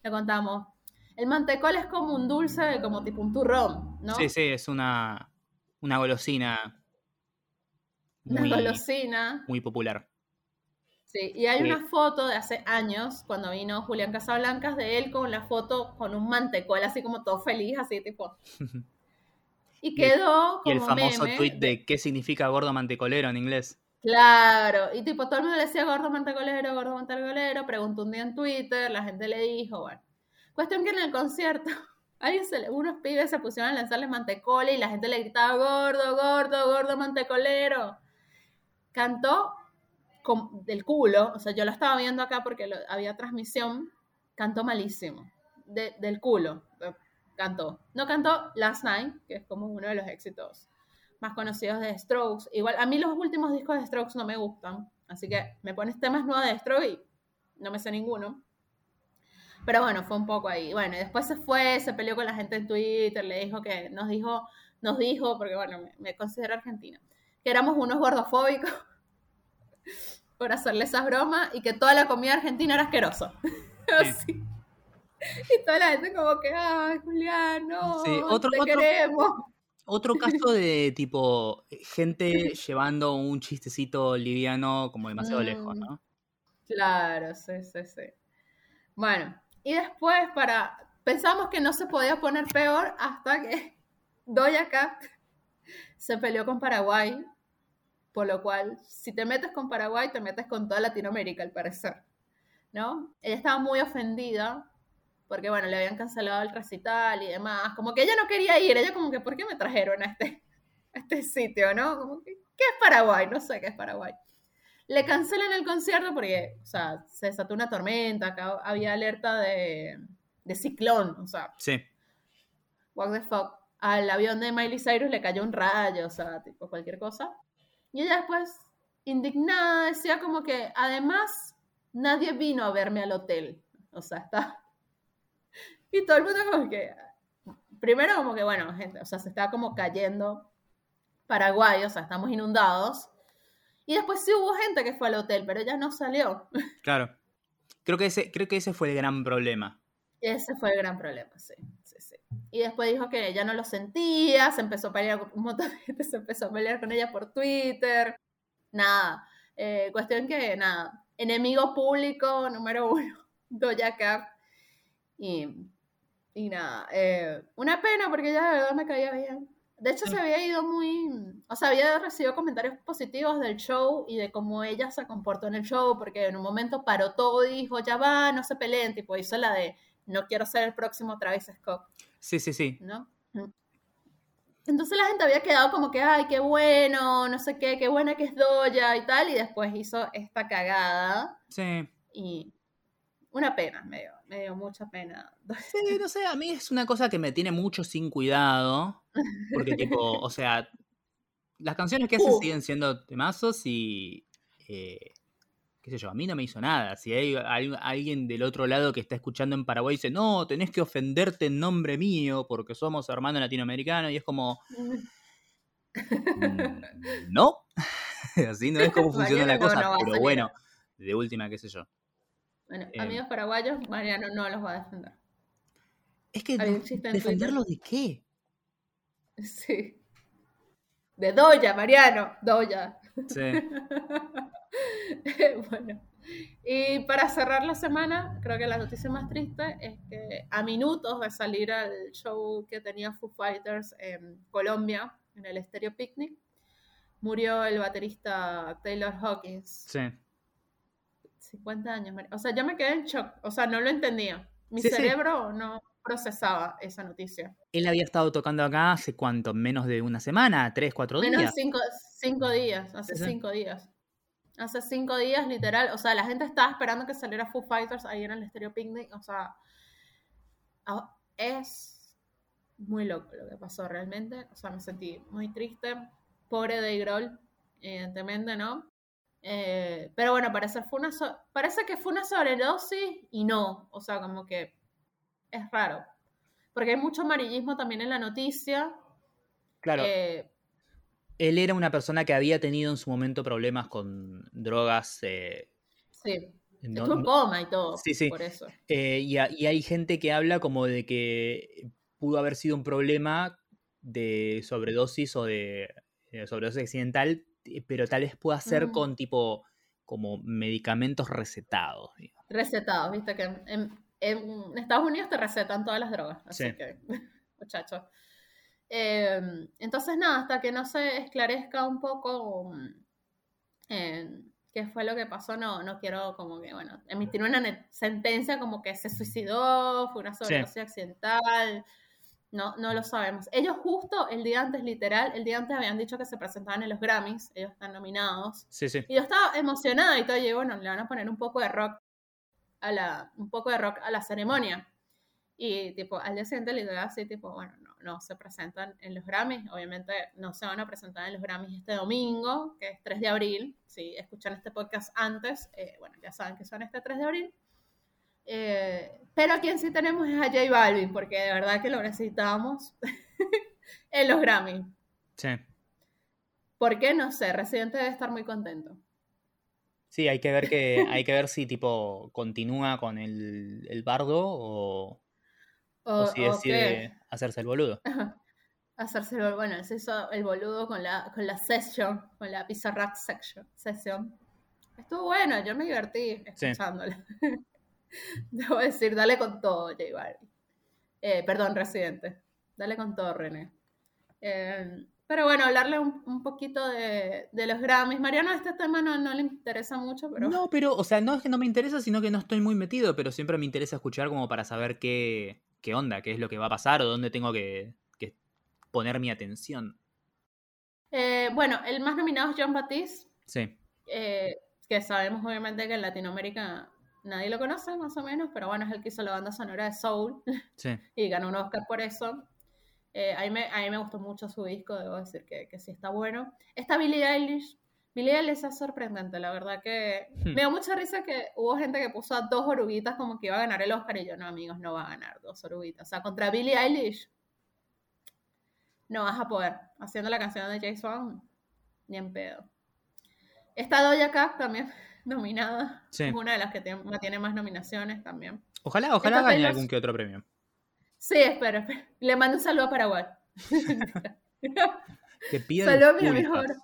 le contamos. El mantecol es como un dulce, como tipo un turrón, ¿no? Sí, sí, es una, una golosina. una golosina. Muy popular. Sí, y hay una foto de hace años, cuando vino Julián Casablancas, de él con la foto con un mantecol, así como todo feliz, así tipo. <laughs> Y quedó como Y el famoso tweet de qué significa gordo mantecolero en inglés. Claro, y tipo todo el mundo le decía gordo mantecolero, gordo mantecolero, preguntó un día en Twitter, la gente le dijo, bueno. Cuestión que en el concierto, <laughs> se unos pibes se pusieron a lanzarle mantecole y la gente le gritaba gordo, gordo, gordo mantecolero. Cantó del culo, o sea, yo lo estaba viendo acá porque había transmisión, cantó malísimo, del culo, cantó. No cantó Last Night, que es como uno de los éxitos más conocidos de Strokes. Igual, a mí los últimos discos de Strokes no me gustan, así que me pones temas nuevos de Strokes y no me sé ninguno. Pero bueno, fue un poco ahí. Bueno, y después se fue, se peleó con la gente en Twitter, le dijo que nos dijo, nos dijo, porque bueno, me, considero argentina, que éramos unos gordofóbicos <laughs> por hacerle esas bromas y que toda la comida argentina era asquerosa. <laughs> Así. <laughs> Y toda la gente como que, ay, Julián, no, otro, te queremos. Otro caso <laughs> de tipo gente llevando un chistecito liviano como demasiado lejos, ¿no? Mm, claro, sí, sí, sí. Bueno, y después para pensamos que no se podía poner peor hasta que <laughs> Doja Cat se peleó con Paraguay, por lo cual si te metes con Paraguay te metes con toda Latinoamérica al parecer, ¿no? Ella estaba muy ofendida porque bueno, le habían cancelado el recital y demás, como que ella no quería ir, ella como que, ¿por qué me trajeron a este, este sitio, no? Como que, ¿qué es Paraguay? No sé qué es Paraguay. Le cancelan el concierto porque, o sea, se desató una tormenta, acá había alerta de, de ciclón, o sea. Sí. What the fuck. Al avión de Miley Cyrus le cayó un rayo, o sea, tipo cualquier cosa. Y ella después, indignada, decía como que, además, nadie vino a verme al hotel. O sea, está y todo el mundo como que, primero como que, bueno, gente, o sea, se está como cayendo Paraguay, o sea, estamos inundados. Y después sí hubo gente que fue al hotel, pero ya no salió. <laughs> Claro. Creo que ese, creo que ese fue el gran problema. Ese fue el gran problema, sí. sí, sí. Y después dijo que ya no lo sentía, se empezó a pelear con un montón de gente, <laughs> se empezó a pelear con ella por Twitter. Nada. Eh, cuestión que, nada. Enemigo público número uno, <laughs> Doja Cat. Y y nada, eh, una pena porque ella de verdad me caía bien. De hecho, se había ido muy, o sea, había recibido comentarios positivos del show y de cómo ella se comportó en el show, porque en un momento paró todo y dijo, ya va, no se peleen, tipo, hizo la de, no quiero ser el próximo Travis Scott. Sí, sí, sí. ¿No? Entonces la gente había quedado como que, ay, qué bueno, no sé qué, qué buena que es Doya y tal, y después hizo esta cagada. Sí. Y una pena, medio me dio mucha pena. Sí, no sé, a mí es una cosa que me tiene mucho sin cuidado. Porque, tipo, o <laughs> sea, las canciones que hace uh. siguen siendo temazos y. Eh, qué sé yo, a mí no me hizo nada. Si hay, alguien del otro lado que está escuchando en Paraguay y dice, no, tenés que ofenderte en nombre mío porque somos hermanos latinoamericanos, y es como, <laughs> mm, no, <laughs> así no es como funciona la cosa, pero bueno, de última, qué sé yo. Bueno, em. amigos paraguayos, Mariano no los va a defender. Es que, ¿defenderlo de qué? <laughs> Sí. De Doya, Mariano, Doya. Sí. <laughs> bueno. Y para cerrar la semana, creo que la noticia más triste es que a minutos de salir al show que tenía Foo Fighters en Colombia, en el Stereo Picnic, murió el baterista Taylor Hawkins. Sí. 50 años. O sea, yo me quedé en shock. O sea, no lo entendía. Mi cerebro no procesaba esa noticia. Él había estado tocando acá hace cuánto, menos de una semana, tres, cuatro días. Menos cinco, cinco días, hace cinco días. Hace cinco días, literal. O sea, la gente estaba esperando que saliera Foo Fighters ahí en el Stereo Picnic. O sea, es muy loco lo que pasó realmente. O sea, me sentí muy triste. Pobre Dave Grohl, evidentemente, ¿no? Eh, pero bueno, parece, fue una parece que fue una sobredosis y no. O sea, como que es raro. Porque hay mucho amarillismo también en la noticia. Claro. Eh, él era una persona que había tenido en su momento problemas con drogas. Eh, sí. Estuvo en coma y todo. Sí, sí. Por eso. Y, hay gente que habla como de que pudo haber sido un problema de sobredosis o de sobredosis accidental, pero tal vez pueda ser con tipo como medicamentos recetados. Recetados, viste que en, en Estados Unidos te recetan todas las drogas, así que, <laughs> muchachos. Em, entonces, nada, hasta que no se esclarezca un poco mm, qué fue lo que pasó, no, no quiero como que, bueno, emitir una sentencia como que se suicidó, fue una sobredosis accidental, no, no lo sabemos. Ellos justo el día antes, literal, el día antes habían dicho que se presentaban en los Grammys, ellos están nominados. Sí, sí. Y yo estaba emocionada y todo, y bueno, le van a poner un poco de rock a la, un poco de rock a la ceremonia. Y tipo, al día siguiente le así, tipo, bueno, no, no se presentan en los Grammys, obviamente no se van a presentar en los Grammys este domingo, que es 3 de abril, si escuchan este podcast antes, eh, bueno, ya saben que son este 3 de abril. Eh, pero a quien sí tenemos es a J Balvin, porque de verdad que lo necesitamos <laughs> en los Grammys. Sí. ¿Por qué? No sé, Residente debe estar muy contento. Sí, hay que ver que, hay que ver si tipo continúa con el, el bardo o, <laughs> o, si decide hacerse el boludo. hacerse el boludo. Bueno, se hizo el boludo con la, con la session, con la Pizza Rack section, session. Estuvo bueno, yo me divertí escuchándolo. <laughs> <laughs> Debo decir, dale con todo, J Balvin. Eh, perdón, Residente. Dale con todo, René. Eh, pero bueno, hablarle un, poquito de, los Grammys. Mariano, este tema no, le interesa mucho, pero... No, pero, o sea, no es que no me interesa, sino que no estoy muy metido, pero siempre me interesa escuchar como para saber qué, qué onda, qué es lo que va a pasar o dónde tengo que, poner mi atención. Eh, bueno, el más nominado es John Batiste. Sí. Eh, que sabemos obviamente que en Latinoamérica nadie lo conoce, más o menos, pero bueno, es el que hizo la banda sonora de Soul. Sí. <laughs> y ganó un Oscar por eso. Eh, a, mí me, a, mí me, gustó mucho su disco, debo decir que, que sí está bueno. Esta Billie Eilish, Billie Eilish es sorprendente, la verdad que hmm. me dio mucha risa que hubo gente que puso a dos oruguitas como que iba a ganar el Oscar y yo, no amigos, no va a ganar dos oruguitas. O sea, contra Billie Eilish no vas a poder. Haciendo la canción de Jason, ni en pedo. Esta Doja Cat también nominada. Es una de las que tiene, más nominaciones también. Ojalá, ojalá gane algún que otro premio. Sí, espero, Le mando un saludo a Paraguay. <laughs> que pida Saludo a mi mejor.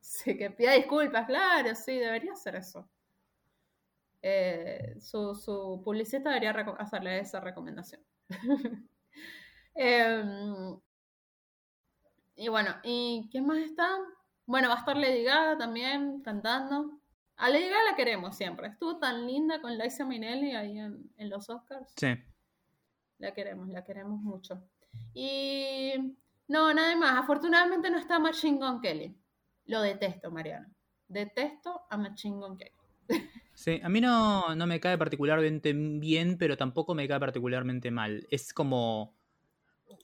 Sí, que pida disculpas, claro, sí, debería hacer eso. Eh, su, su, publicista debería hacerle esa recomendación. <laughs> Em, y bueno, ¿y quién más está? Bueno, va a estar Lady Gaga también cantando. A Lady Gaga la queremos siempre. Estuvo tan linda con Liza Minnelli ahí en, en los Oscars. Sí. La queremos, la queremos mucho. Y no, nada más. Afortunadamente no está Machine Gun Kelly. Lo detesto, Mariano. Detesto a Machine Gun Kelly. <laughs> Sí, a mí no, no me cae particularmente bien, pero tampoco me cae particularmente mal. Es como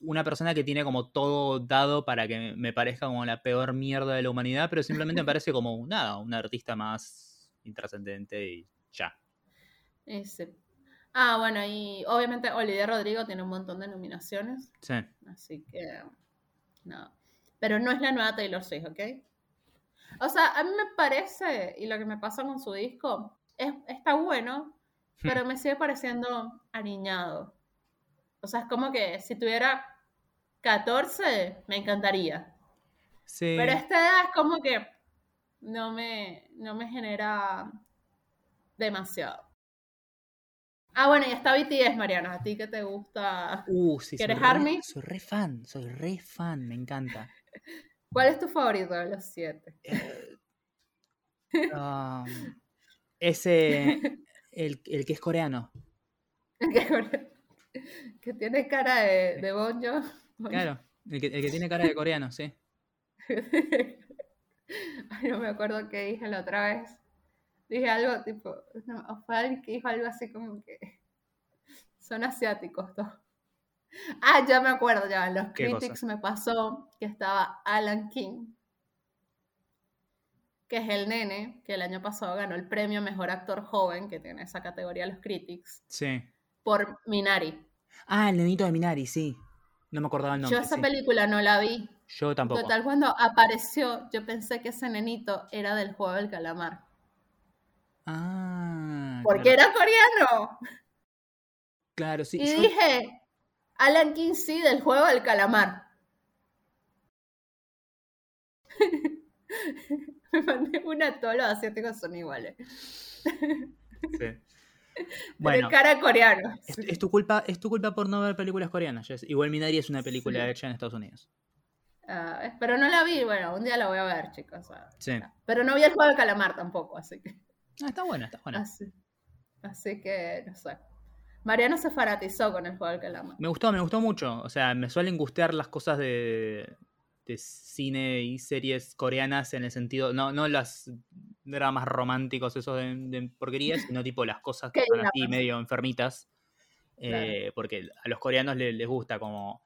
una persona que tiene como todo dado para que me parezca como la peor mierda de la humanidad, pero simplemente me parece como nada, un artista más intrascendente y ya. Ese. Ah, bueno, y obviamente Olivia Rodrigo tiene un montón de nominaciones. Sí. Así que, no. Pero no es la nueva Taylor Swift, ¿ok? O sea, a mí me parece, y lo que me pasa con su disco, es, está bueno, <laughs> pero me sigue pareciendo aniñado. O sea, es como que si tuviera 14, me encantaría. Sí. Pero esta edad es como que no me, no me genera demasiado. Ah, bueno, y está BTS, Mariana. ¿A ti que te gusta? Uh, sí, ¿Quieres soy Army? soy re fan, soy re fan, me encanta. <laughs> ¿Cuál es tu favorito de los siete? Eh, um, ese, <laughs> el, el, que es coreano. El que es coreano. <laughs> Que tiene cara de, de bonjo. Claro, el que, el que tiene cara de coreano, sí. <laughs> Ay, no me acuerdo qué dije la otra vez. Dije algo tipo, no, fue alguien que dijo algo así como que <laughs> son asiáticos todos. Ah, ya me acuerdo, ya en los critics me pasó que estaba Alan King, que es el nene que el año pasado ganó el premio Mejor Actor Joven, que tiene esa categoría los critics. Sí. Por Minari. Ah, el nenito de Minari, sí. No me acordaba el nombre. Yo esa película no la vi. Yo tampoco. Total, cuando apareció, yo pensé que ese nenito era del juego del calamar. Ah. Porque era coreano. Claro, sí. Y dije, Alan King sí, del juego del calamar. <laughs> Me mandé una, todos los asiáticos son iguales. Sí. <laughs> <laughs> Bueno, de cara coreano. Es, tu culpa, es tu culpa por no ver películas coreanas. Igual Minari es una película hecha en Estados Unidos. Ah, pero no la vi, bueno, un día la voy a ver, chicos. sí. Pero no vi el juego del calamar tampoco, así que. Ah, está buena, está buena. Así, que, no sé. Mariano se fanatizó con el juego del calamar. Me gustó, me gustó mucho. O sea, me suelen gustear las cosas de, de cine y series coreanas en el sentido, no, no las dramas románticos, esos de, porquerías, <laughs> sino tipo las cosas que son así medio enfermitas. Eh, porque a los coreanos les, gusta como,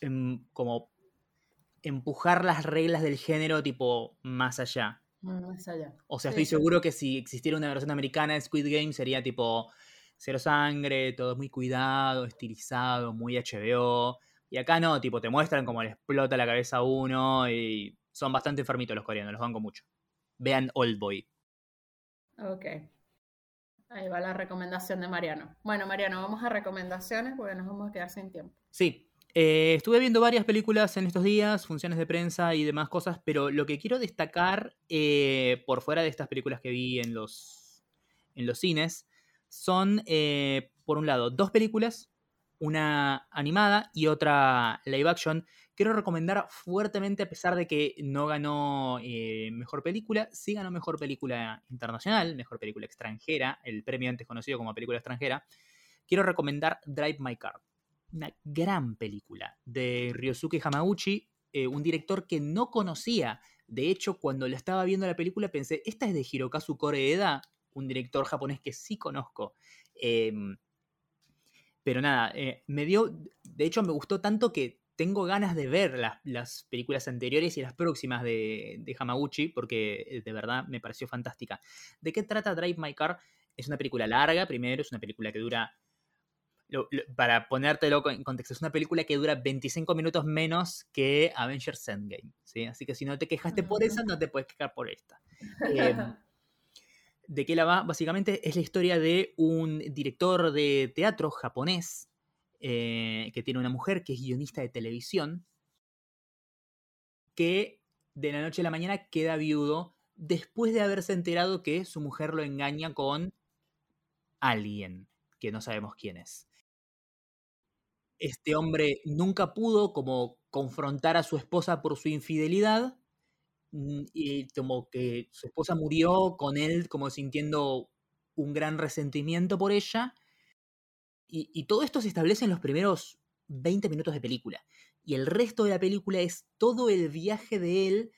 em, como empujar las reglas del género tipo más allá. Más allá. O sea, estoy seguro que si existiera una versión americana de Squid Game sería tipo cero sangre, todo muy cuidado, estilizado, muy HBO. Y acá no, tipo, te muestran como le explota la cabeza a uno y son bastante enfermitos los coreanos, los banco mucho. Vean Old Boy. Ok. Ahí va la recomendación de Mariano. Bueno, Mariano, vamos a recomendaciones porque nos vamos a quedar sin tiempo. Sí. Eh, estuve viendo varias películas en estos días, funciones de prensa y demás cosas, pero lo que quiero destacar, eh, por fuera de estas películas que vi en los, en los cines, son, eh, por un lado, dos películas, una animada y otra live action. Quiero recomendar fuertemente, a pesar de que no ganó eh, mejor película, sí ganó mejor película internacional, mejor película extranjera, el premio antes conocido como película extranjera. Quiero recomendar Drive My Car, una gran película de Ryosuke Hamaguchi, eh, un director que no conocía. De hecho, cuando le estaba viendo la película pensé, esta es de Hirokazu Koreeda, un director japonés que sí conozco. Em, pero nada, eh, me dio, de hecho me gustó tanto que tengo ganas de ver las, películas anteriores y las próximas de, de, Hamaguchi, porque eh, de verdad me pareció fantástica. ¿De qué trata Drive My Car? Es una película larga, primero, es una película que dura, para ponértelo en contexto, es una película que dura 25 minutos menos que Avengers Endgame, ¿sí? Así que si no te quejaste por esa, no te puedes quejar por esta. Em, <laughs> ¿De qué la va? Básicamente es la historia de un director de teatro japonés eh, que tiene una mujer que es guionista de televisión que de la noche a la mañana queda viudo después de haberse enterado que su mujer lo engaña con alguien que no sabemos quién es. Este hombre nunca pudo como confrontar a su esposa por su infidelidad y como que su esposa murió con él como sintiendo un gran resentimiento por ella. Y, todo esto se establece en los primeros 20 minutos de película. Y el resto de la película es todo el viaje de él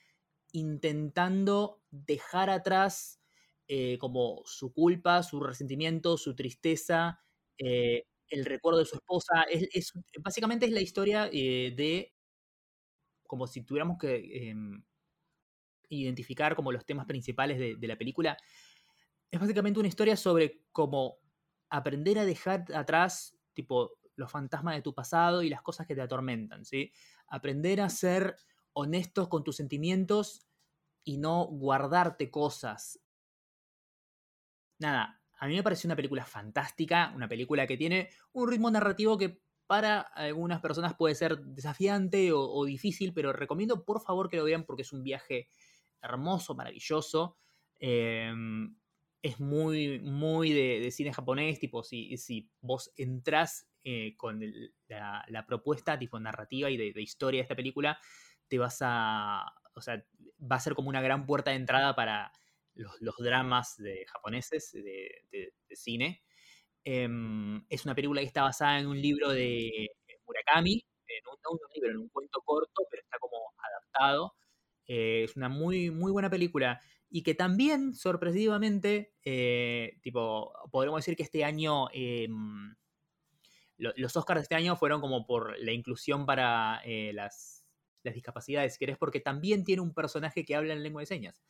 intentando dejar atrás eh, como su culpa, su resentimiento, su tristeza, eh, el recuerdo de su esposa. Es, básicamente es la historia eh, de como si tuviéramos que em, identificar como los temas principales de, la película, es básicamente una historia sobre cómo aprender a dejar atrás, tipo, los fantasmas de tu pasado y las cosas que te atormentan, ¿sí? Aprender a ser honestos con tus sentimientos y no guardarte cosas. Nada, a mí me pareció una película fantástica, una película que tiene un ritmo narrativo que para algunas personas puede ser desafiante o, difícil, pero recomiendo por favor que lo vean porque es un viaje hermoso, maravilloso. Em, es muy, muy de, cine japonés, tipo, si, si vos entrás eh, con la, propuesta tipo narrativa y de, historia de esta película, te vas a, o sea, va a ser como una gran puerta de entrada para los, dramas de japoneses de, cine. Em, es una película que está basada en un libro de Murakami, en un, libro, en un cuento corto, pero está como adaptado. Eh, es una muy, muy buena película. Y que también, sorpresivamente, eh, tipo, podríamos decir que este año, em, los Oscars de este año fueron como por la inclusión para eh, las, las discapacidades, si querés, porque también tiene un personaje que habla en lengua de señas.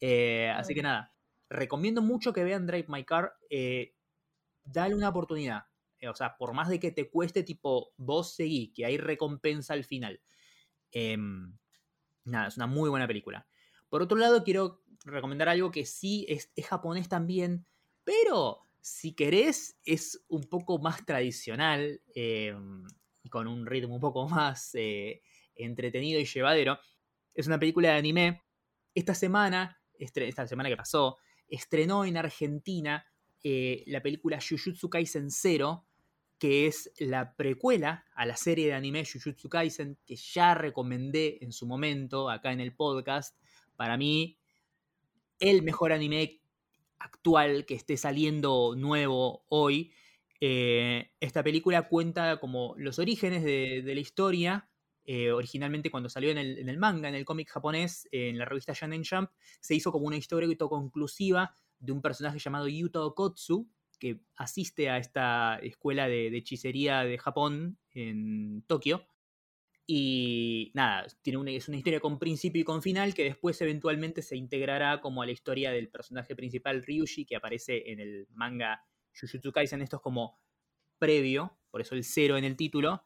Eh, así que nada, recomiendo mucho que vean Drive My Car. Eh, dale una oportunidad. Eh, o sea, por más de que te cueste, tipo, vos seguí, que hay recompensa al final. Nada, es una muy buena película. Por otro lado, quiero recomendar algo que sí es, japonés también, pero si querés, es un poco más tradicional em, y con un ritmo un poco más entretenido y llevadero. Es una película de anime. Esta semana esta semana que pasó, estrenó en Argentina eh, la película Jujutsu Kaisen Zero, que es la precuela a la serie de anime Jujutsu Kaisen, que ya recomendé en su momento acá en el podcast. Para mí, el mejor anime actual que esté saliendo nuevo hoy. Eh, esta película cuenta como los orígenes de la historia eh, originalmente cuando salió en el, manga, en el cómic japonés, en la revista Shonen Jump, se hizo como una historia conclusiva de un personaje llamado Yuto Okotsu, que asiste a esta escuela de, hechicería de Japón en Tokio. Y nada, tiene es una historia con principio y con final que después eventualmente se integrará como a la historia del personaje principal Ryushi que aparece en el manga Jujutsu Kaisen. Esto es como previo, por eso el cero en el título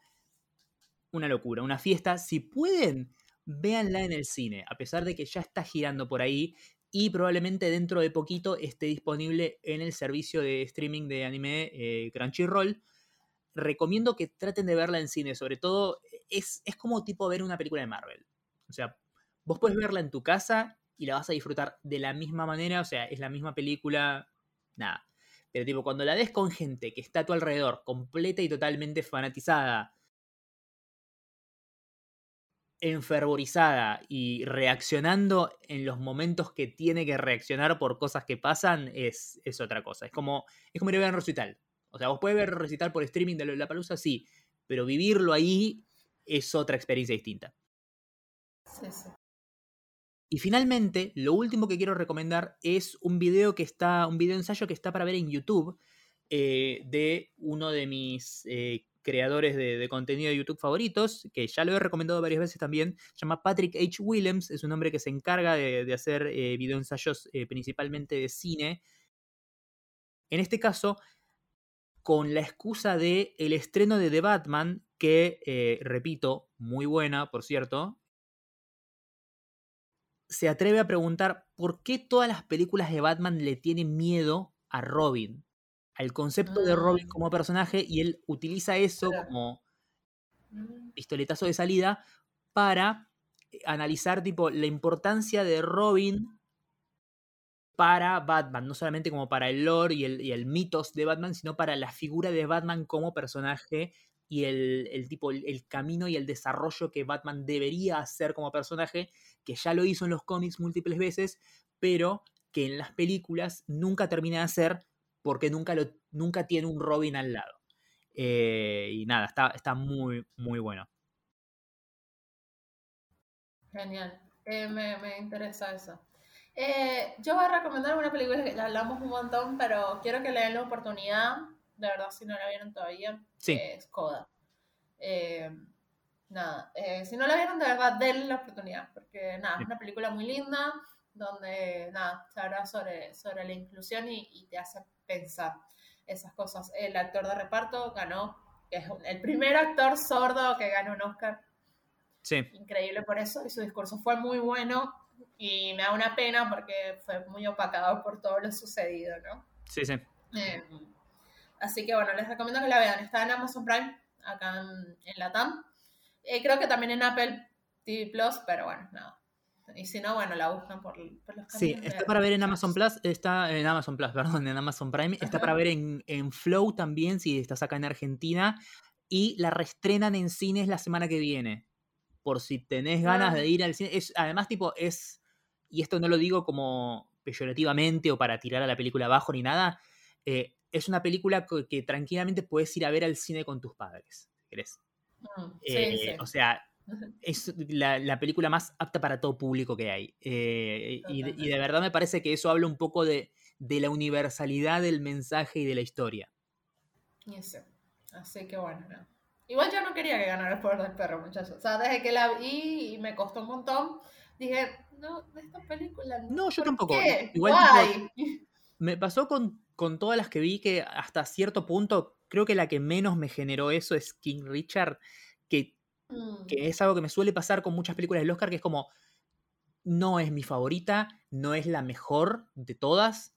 una locura, una fiesta. Si pueden, véanla en el cine, a pesar de que ya está girando por ahí y probablemente dentro de poquito esté disponible en el servicio de streaming de anime eh, Crunchyroll. Recomiendo que traten de verla en cine, sobre todo es, es como tipo ver una película de Marvel. O sea, vos puedes verla en tu casa y la vas a disfrutar de la misma manera, o sea, es la misma película, nada. Pero tipo, cuando la ves con gente que está a tu alrededor, completa y totalmente fanatizada enfervorizada y reaccionando en los momentos que tiene que reaccionar por cosas que pasan es, es otra cosa. Es como, es como ir a ver un recital. O sea, vos puedes ver recital por streaming de la palusa, sí, pero vivirlo ahí es otra experiencia distinta. Sí, sí. Y finalmente, lo último que quiero recomendar es un video que está, un video ensayo que está para ver en YouTube eh, de uno de mis eh, creadores de, contenido de YouTube favoritos, que ya lo he recomendado varias veces también, se llama Patrick H. Williams, es un hombre que se encarga de, hacer eh, videoensayos eh, principalmente de cine. En este caso, con la excusa de el estreno de The Batman, que, eh, repito, muy buena, por cierto, se atreve a preguntar por qué todas las películas de Batman le tienen miedo a Robin al concepto de Robin ah. como personaje y él utiliza eso como mm. pistoletazo de salida para eh, analizar tipo la importancia de Robin para Batman, no solamente como para el lore y el, y mitos de Batman, sino para la figura de Batman como personaje y el, tipo, el, camino y el desarrollo que Batman debería hacer como personaje, que ya lo hizo en los cómics múltiples veces, pero que en las películas nunca termina de hacer porque nunca, lo, nunca tiene un Robin al lado. Eh, y nada, está, está muy, muy bueno. Genial, eh, me, interesa eso. Eh, yo voy a recomendar una película que ya hablamos un montón, pero quiero que le den la oportunidad, de verdad, si no la vieron todavía, sí. es Coda. nada, si no la vieron, de verdad, denle la oportunidad, porque nada, es una película muy linda, donde nada, se habla sobre, sobre la inclusión y, te hace pensar esas cosas. El actor de reparto ganó, es el primer actor sordo que ganó un Oscar. Sí. Increíble por eso, y su discurso fue muy bueno y me da una pena porque fue muy opacado por todo lo sucedido, ¿no? Sí, sí. Eh, así que bueno, les recomiendo que la vean. Está en Amazon Prime, acá en, en Latam. Eh, creo que también en Apple TV Plus, pero bueno, nada. Y si no, bueno, la buscan por, por los Sí, está para ver en Amazon Plus, está en Amazon Plus, perdón, en Amazon Prime, está para ver en, en, Flow también, si estás acá en Argentina, y la reestrenan en cines la semana que viene. Por si tenés ganas de ah. ir al cine. Es, además, tipo, es. Y esto no lo digo como peyorativamente o para tirar a la película abajo ni nada. Eh, es una película que, tranquilamente puedes ir a ver al cine con tus padres, si querés. Mm, eh, o sea, <laughs> es la, película más apta para todo público que hay. Eh, y, de verdad me parece que eso habla un poco de, la universalidad del mensaje y de la historia. Así que bueno, Igual yo no quería que ganara el poder del perro, muchachos. O sea, desde que la vi y me costó un montón, dije, no, de esta película no. No, yo tampoco. Igual <laughs> me pasó con, con todas las que vi que hasta cierto punto, creo que la que menos me generó eso es King Richard, Mm. Que es algo que me suele pasar con muchas películas del Oscar, que es como, no es mi favorita, no es la mejor de todas,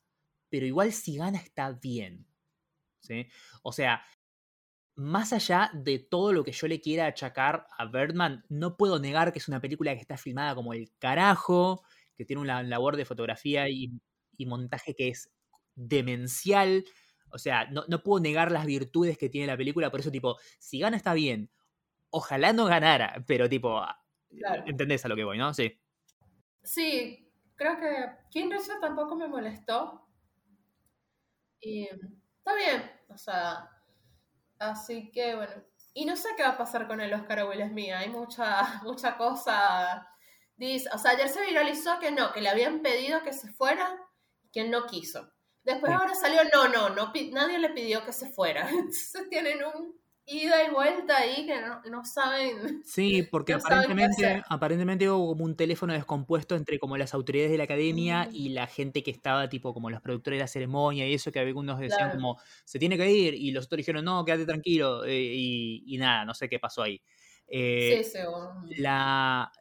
pero igual si gana está bien. ¿sí? O sea, más allá de todo lo que yo le quiera achacar a Birdman, no puedo negar que es una película que está filmada como el carajo, que tiene una labor de fotografía y, montaje que es demencial. O sea, no, no, puedo negar las virtudes que tiene la película, por eso tipo, si gana está bien, ojalá no ganara, pero tipo, ah, ¿entendés a lo que voy, no? Sí. Sí, creo que King Richard tampoco me molestó. Y está bien, o sea, así que bueno. Y no sé qué va a pasar con el Oscar Will Smith, hay mucha, <laughs> mucha cosa. Dice, o sea, ayer se viralizó que no, que le habían pedido que se fuera que él no quiso. Después ahora salió, no, no, no, nadie le pidió que se fuera. <laughs> Entonces tienen un ida y vuelta ahí que no, saben. <laughs> Sí, porque aparentemente, aparentemente hubo como un teléfono descompuesto entre como las autoridades de la academia mm. y la gente que estaba, tipo como los productores de la ceremonia y eso, que algunos decían como, se tiene que ir, y los otros dijeron, no, quédate tranquilo, eh, y, nada, no sé qué pasó ahí. Eh, sí, la,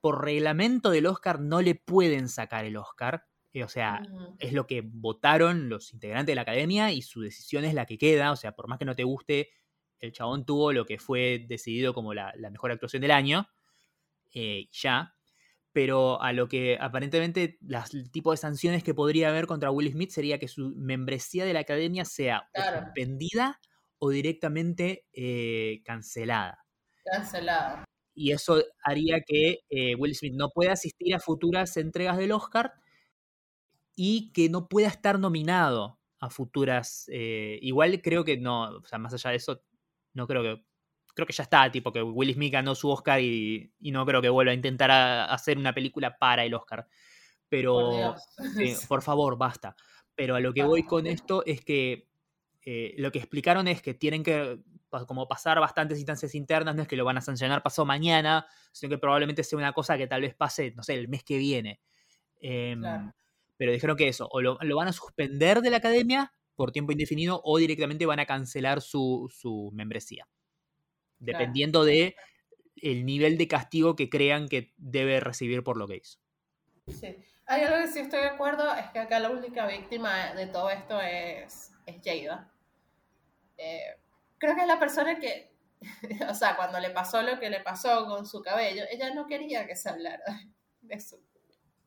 por reglamento del Oscar no le pueden sacar el Oscar. Eh, o sea, es lo que votaron los integrantes de la academia y su decisión es la que queda. O sea, por más que no te guste el chabón tuvo lo que fue decidido como la, mejor actuación del año, eh, ya. Pero a lo que aparentemente el tipo de sanciones que podría haber contra Will Smith sería que su membresía de la academia sea suspendida o directamente eh, cancelada. Cancelada. Y eso haría que eh, Will Smith no pueda asistir a futuras entregas del Oscar y que no pueda estar nominado a futuras. igual creo que no, o sea, más allá de eso, no creo que. Creo que ya está, tipo que Will Smith ganó su Oscar y, no creo que vuelva a intentar hacer una película para el Oscar. Pero, por, favor, basta. Pero a lo que voy con esto es que eh, lo que explicaron es que tienen que como pasar bastantes instancias internas, no es que lo van a sancionar pasado mañana, sino que probablemente sea una cosa que tal vez pase, no sé, el mes que viene. Em, pero dijeron que eso, o lo, van a suspender de la academia por tiempo indefinido o directamente van a cancelar su, membresía. Dependiendo de el nivel de castigo que crean que debe recibir por lo que hizo. Sí. Hay algo que sí estoy de acuerdo, es que acá la única víctima de todo esto es, es Jada. Eh, creo que es la persona que, <laughs> o sea, cuando le pasó lo que le pasó con su cabello, ella no quería que se hablara de,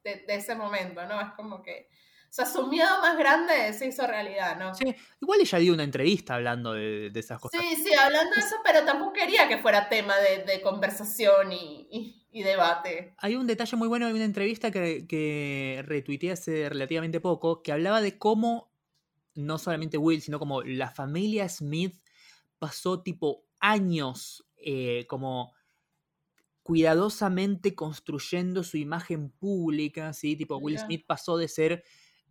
de ese momento, ¿no? Es como que sea, su miedo más grande se hizo realidad, ¿no? Sí, igual ella dio una entrevista hablando de, esas cosas. Sí, sí, hablando de eso, pero tampoco quería que fuera tema de, conversación y, debate. Hay un detalle muy bueno, hay una entrevista que, que retuiteé hace relativamente poco, que hablaba de cómo, no solamente Will, sino como la familia Smith pasó tipo años eh, como cuidadosamente construyendo su imagen pública, ¿sí? Tipo, Will Smith pasó de ser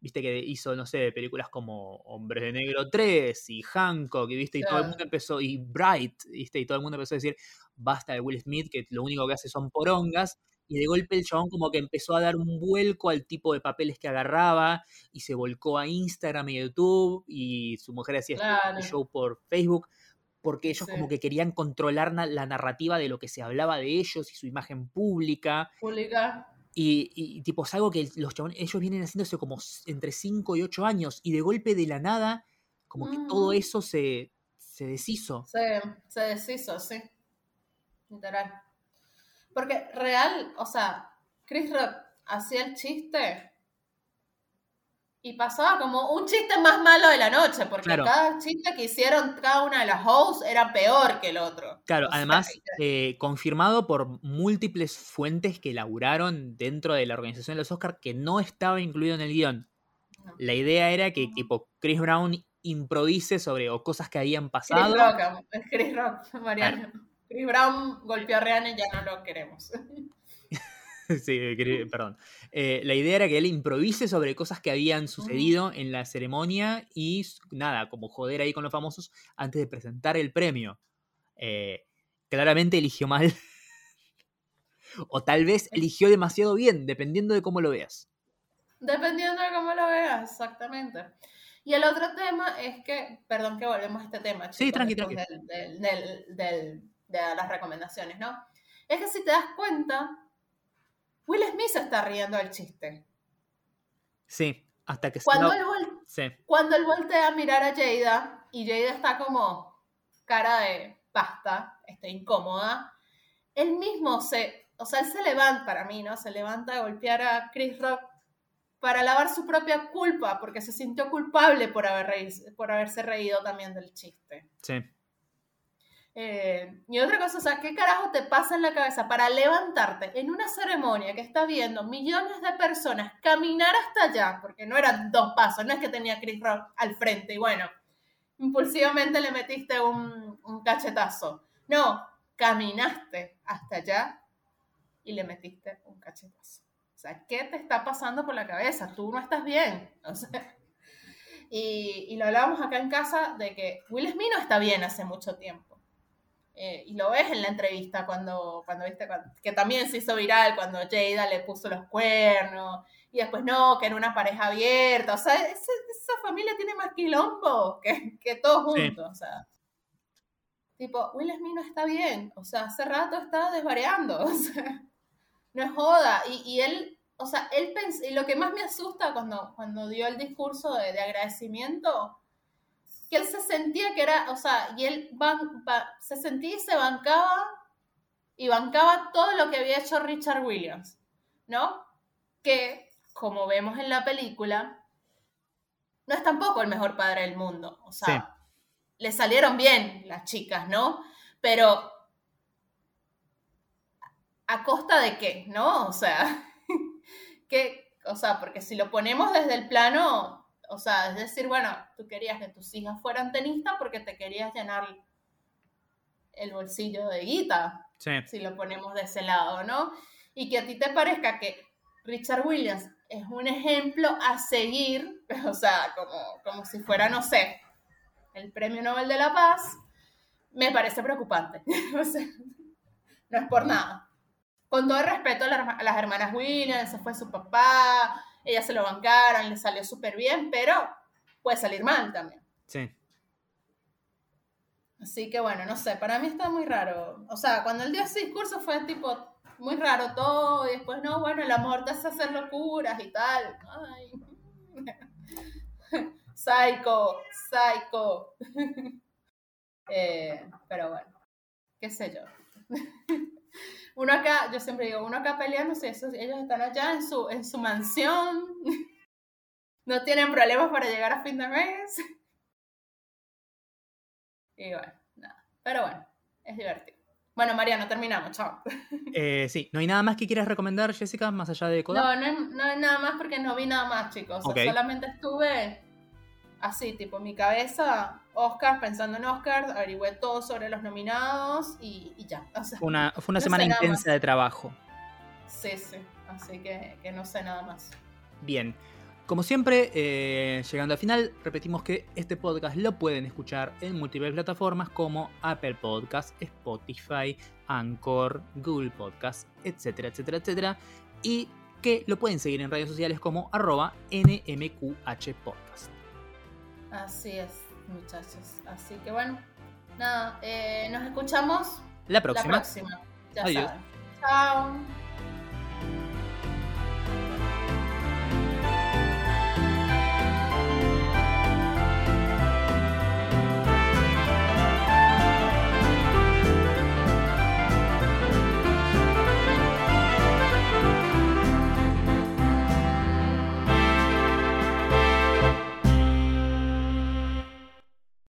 viste que hizo, no sé, películas como Hombres de Negro 3 y Hancock, y viste, y todo el mundo empezó, y Bright, viste, y todo el mundo empezó a decir, basta de Will Smith, que lo único que hace son porongas, y de golpe el chabón como que empezó a dar un vuelco al tipo de papeles que agarraba y se volcó a Instagram y YouTube y su mujer hacía este show por Facebook porque ellos como que querían controlar la narrativa de lo que se hablaba de ellos y su imagen pública. Pública. Y, tipo, es algo que los chabones, ellos vienen haciéndose como entre 5 y 8 años y de golpe de la nada, como que todo eso se, se deshizo. Se, se deshizo, sí. Literal. Porque real, o sea, Chris Rock hacía el chiste y pasaba como un chiste más malo de la noche, porque cada chiste que hicieron cada una de las hosts era peor que el otro. Claro, además, eh, confirmado por múltiples fuentes que laburaron dentro de la organización de los Oscars que no estaba incluido en el guion. La idea era que tipo Chris Brown improvise sobre o cosas que habían pasado. Chris Rock, Chris Rock, Mariano. Chris Brown golpeó a Rihanna y ya no lo queremos. <laughs> <laughs> sí, perdón. Eh, la idea era que él improvise sobre cosas que habían sucedido en la ceremonia y nada, como joder ahí con los famosos antes de presentar el premio. Eh, claramente eligió mal. <laughs> o tal vez eligió demasiado bien, dependiendo de cómo lo veas. Dependiendo de cómo lo veas, exactamente. Y el otro tema es que, perdón que volvemos a este tema, sí, tranqui, tranqui. de las recomendaciones, ¿no? Es que si te das cuenta, Will Smith se está riendo del chiste. Sí, hasta que cuando, él cuando él voltea a mirar a Jada y Jada está como cara de basta, está incómoda, él mismo se, o sea, él se levanta para mí, ¿no? Se levanta a golpear a Chris Rock para lavar su propia culpa, porque se sintió culpable por, haber por haberse reído también del chiste. Sí. Eh, y otra cosa, o sea, ¿qué carajo te pasa en la cabeza para levantarte en una ceremonia que está viendo millones de personas caminar hasta allá? Porque no eran dos pasos, no es que tenía Chris Rock al frente y bueno, impulsivamente le metiste un, un cachetazo. No, caminaste hasta allá y le metiste un cachetazo. O sea, ¿qué te está pasando por la cabeza? Tú no estás bien. O sea, y, y, lo hablábamos acá en casa de que Will Smith no está bien hace mucho tiempo. Eh, y lo ves en la entrevista cuando, cuando viste, que también se hizo viral cuando Jada le puso los cuernos y después no, que era una pareja abierta. O sea, esa, familia tiene más quilombo que, que todos juntos. O sea, tipo, Will Smith no está bien. O sea, hace rato está desvariando. <laughs> O sea, no es joda. Y, y él, o sea, él pensó, y lo que más me asusta cuando, cuando dio el discurso de, de agradecimiento que él se sentía que era, o sea, y él se sentía y se bancaba y bancaba todo lo que había hecho Richard Williams, ¿no? Que, como vemos en la película, no es tampoco el mejor padre del mundo, o sea, le salieron bien las chicas, ¿no? Pero a costa de qué, ¿no? O sea, <laughs> que, o sea, porque si lo ponemos desde el plano o sea, es decir, bueno, tú querías que tus hijas fueran tenistas porque te querías llenar el bolsillo de guita, si lo ponemos de ese lado, ¿no? Y que a ti te parezca que Richard Williams es un ejemplo a seguir, <laughs> o sea, como, como si fuera, no sé, el Premio Nobel de la Paz, me parece preocupante. <laughs> o sea, no es por nada. Con todo el respeto a las hermanas Williams, ese fue su papá, ellas se lo bancaron, le salió súper bien, pero puede salir mal también. Sí. Así que bueno, no sé, para mí está muy raro. O sea, cuando él dio ese discurso fue tipo muy raro todo, y después no, bueno, el amor te hace hacer locuras y tal. Ay. <laughs> psycho, psycho. <laughs> Eh, pero bueno, qué sé yo <laughs> uno acá, yo siempre digo, uno acá peleando, si ellos están allá en su, en su mansión, <laughs> no tienen problemas para llegar a fin de mes. <laughs> Y bueno, nada. Pero bueno, es divertido. Bueno, Mariano, terminamos, chao. <laughs> Eh, sí, ¿no hay nada más que quieras recomendar, Jessica, más allá de Kodak? No, no, no hay nada más porque no vi nada más, chicos. solamente estuve así, tipo, mi cabeza, Oscar, pensando en Oscar, averigüé todo sobre los nominados y, ya. una, fue una semana intensa de trabajo. Sí, sí, así que, que no sé nada más. Bien. Como siempre, eh, llegando al final, repetimos que este podcast lo pueden escuchar en múltiples plataformas como Apple Podcasts, Spotify, Anchor, Google Podcasts, etcétera, etcétera, etcétera. Y que lo pueden seguir en redes sociales como arroba NMQH Podcast. Así es, muchachos. Así que bueno, nada, eh, nos escuchamos la próxima. La próxima. Ya Adiós. Chao.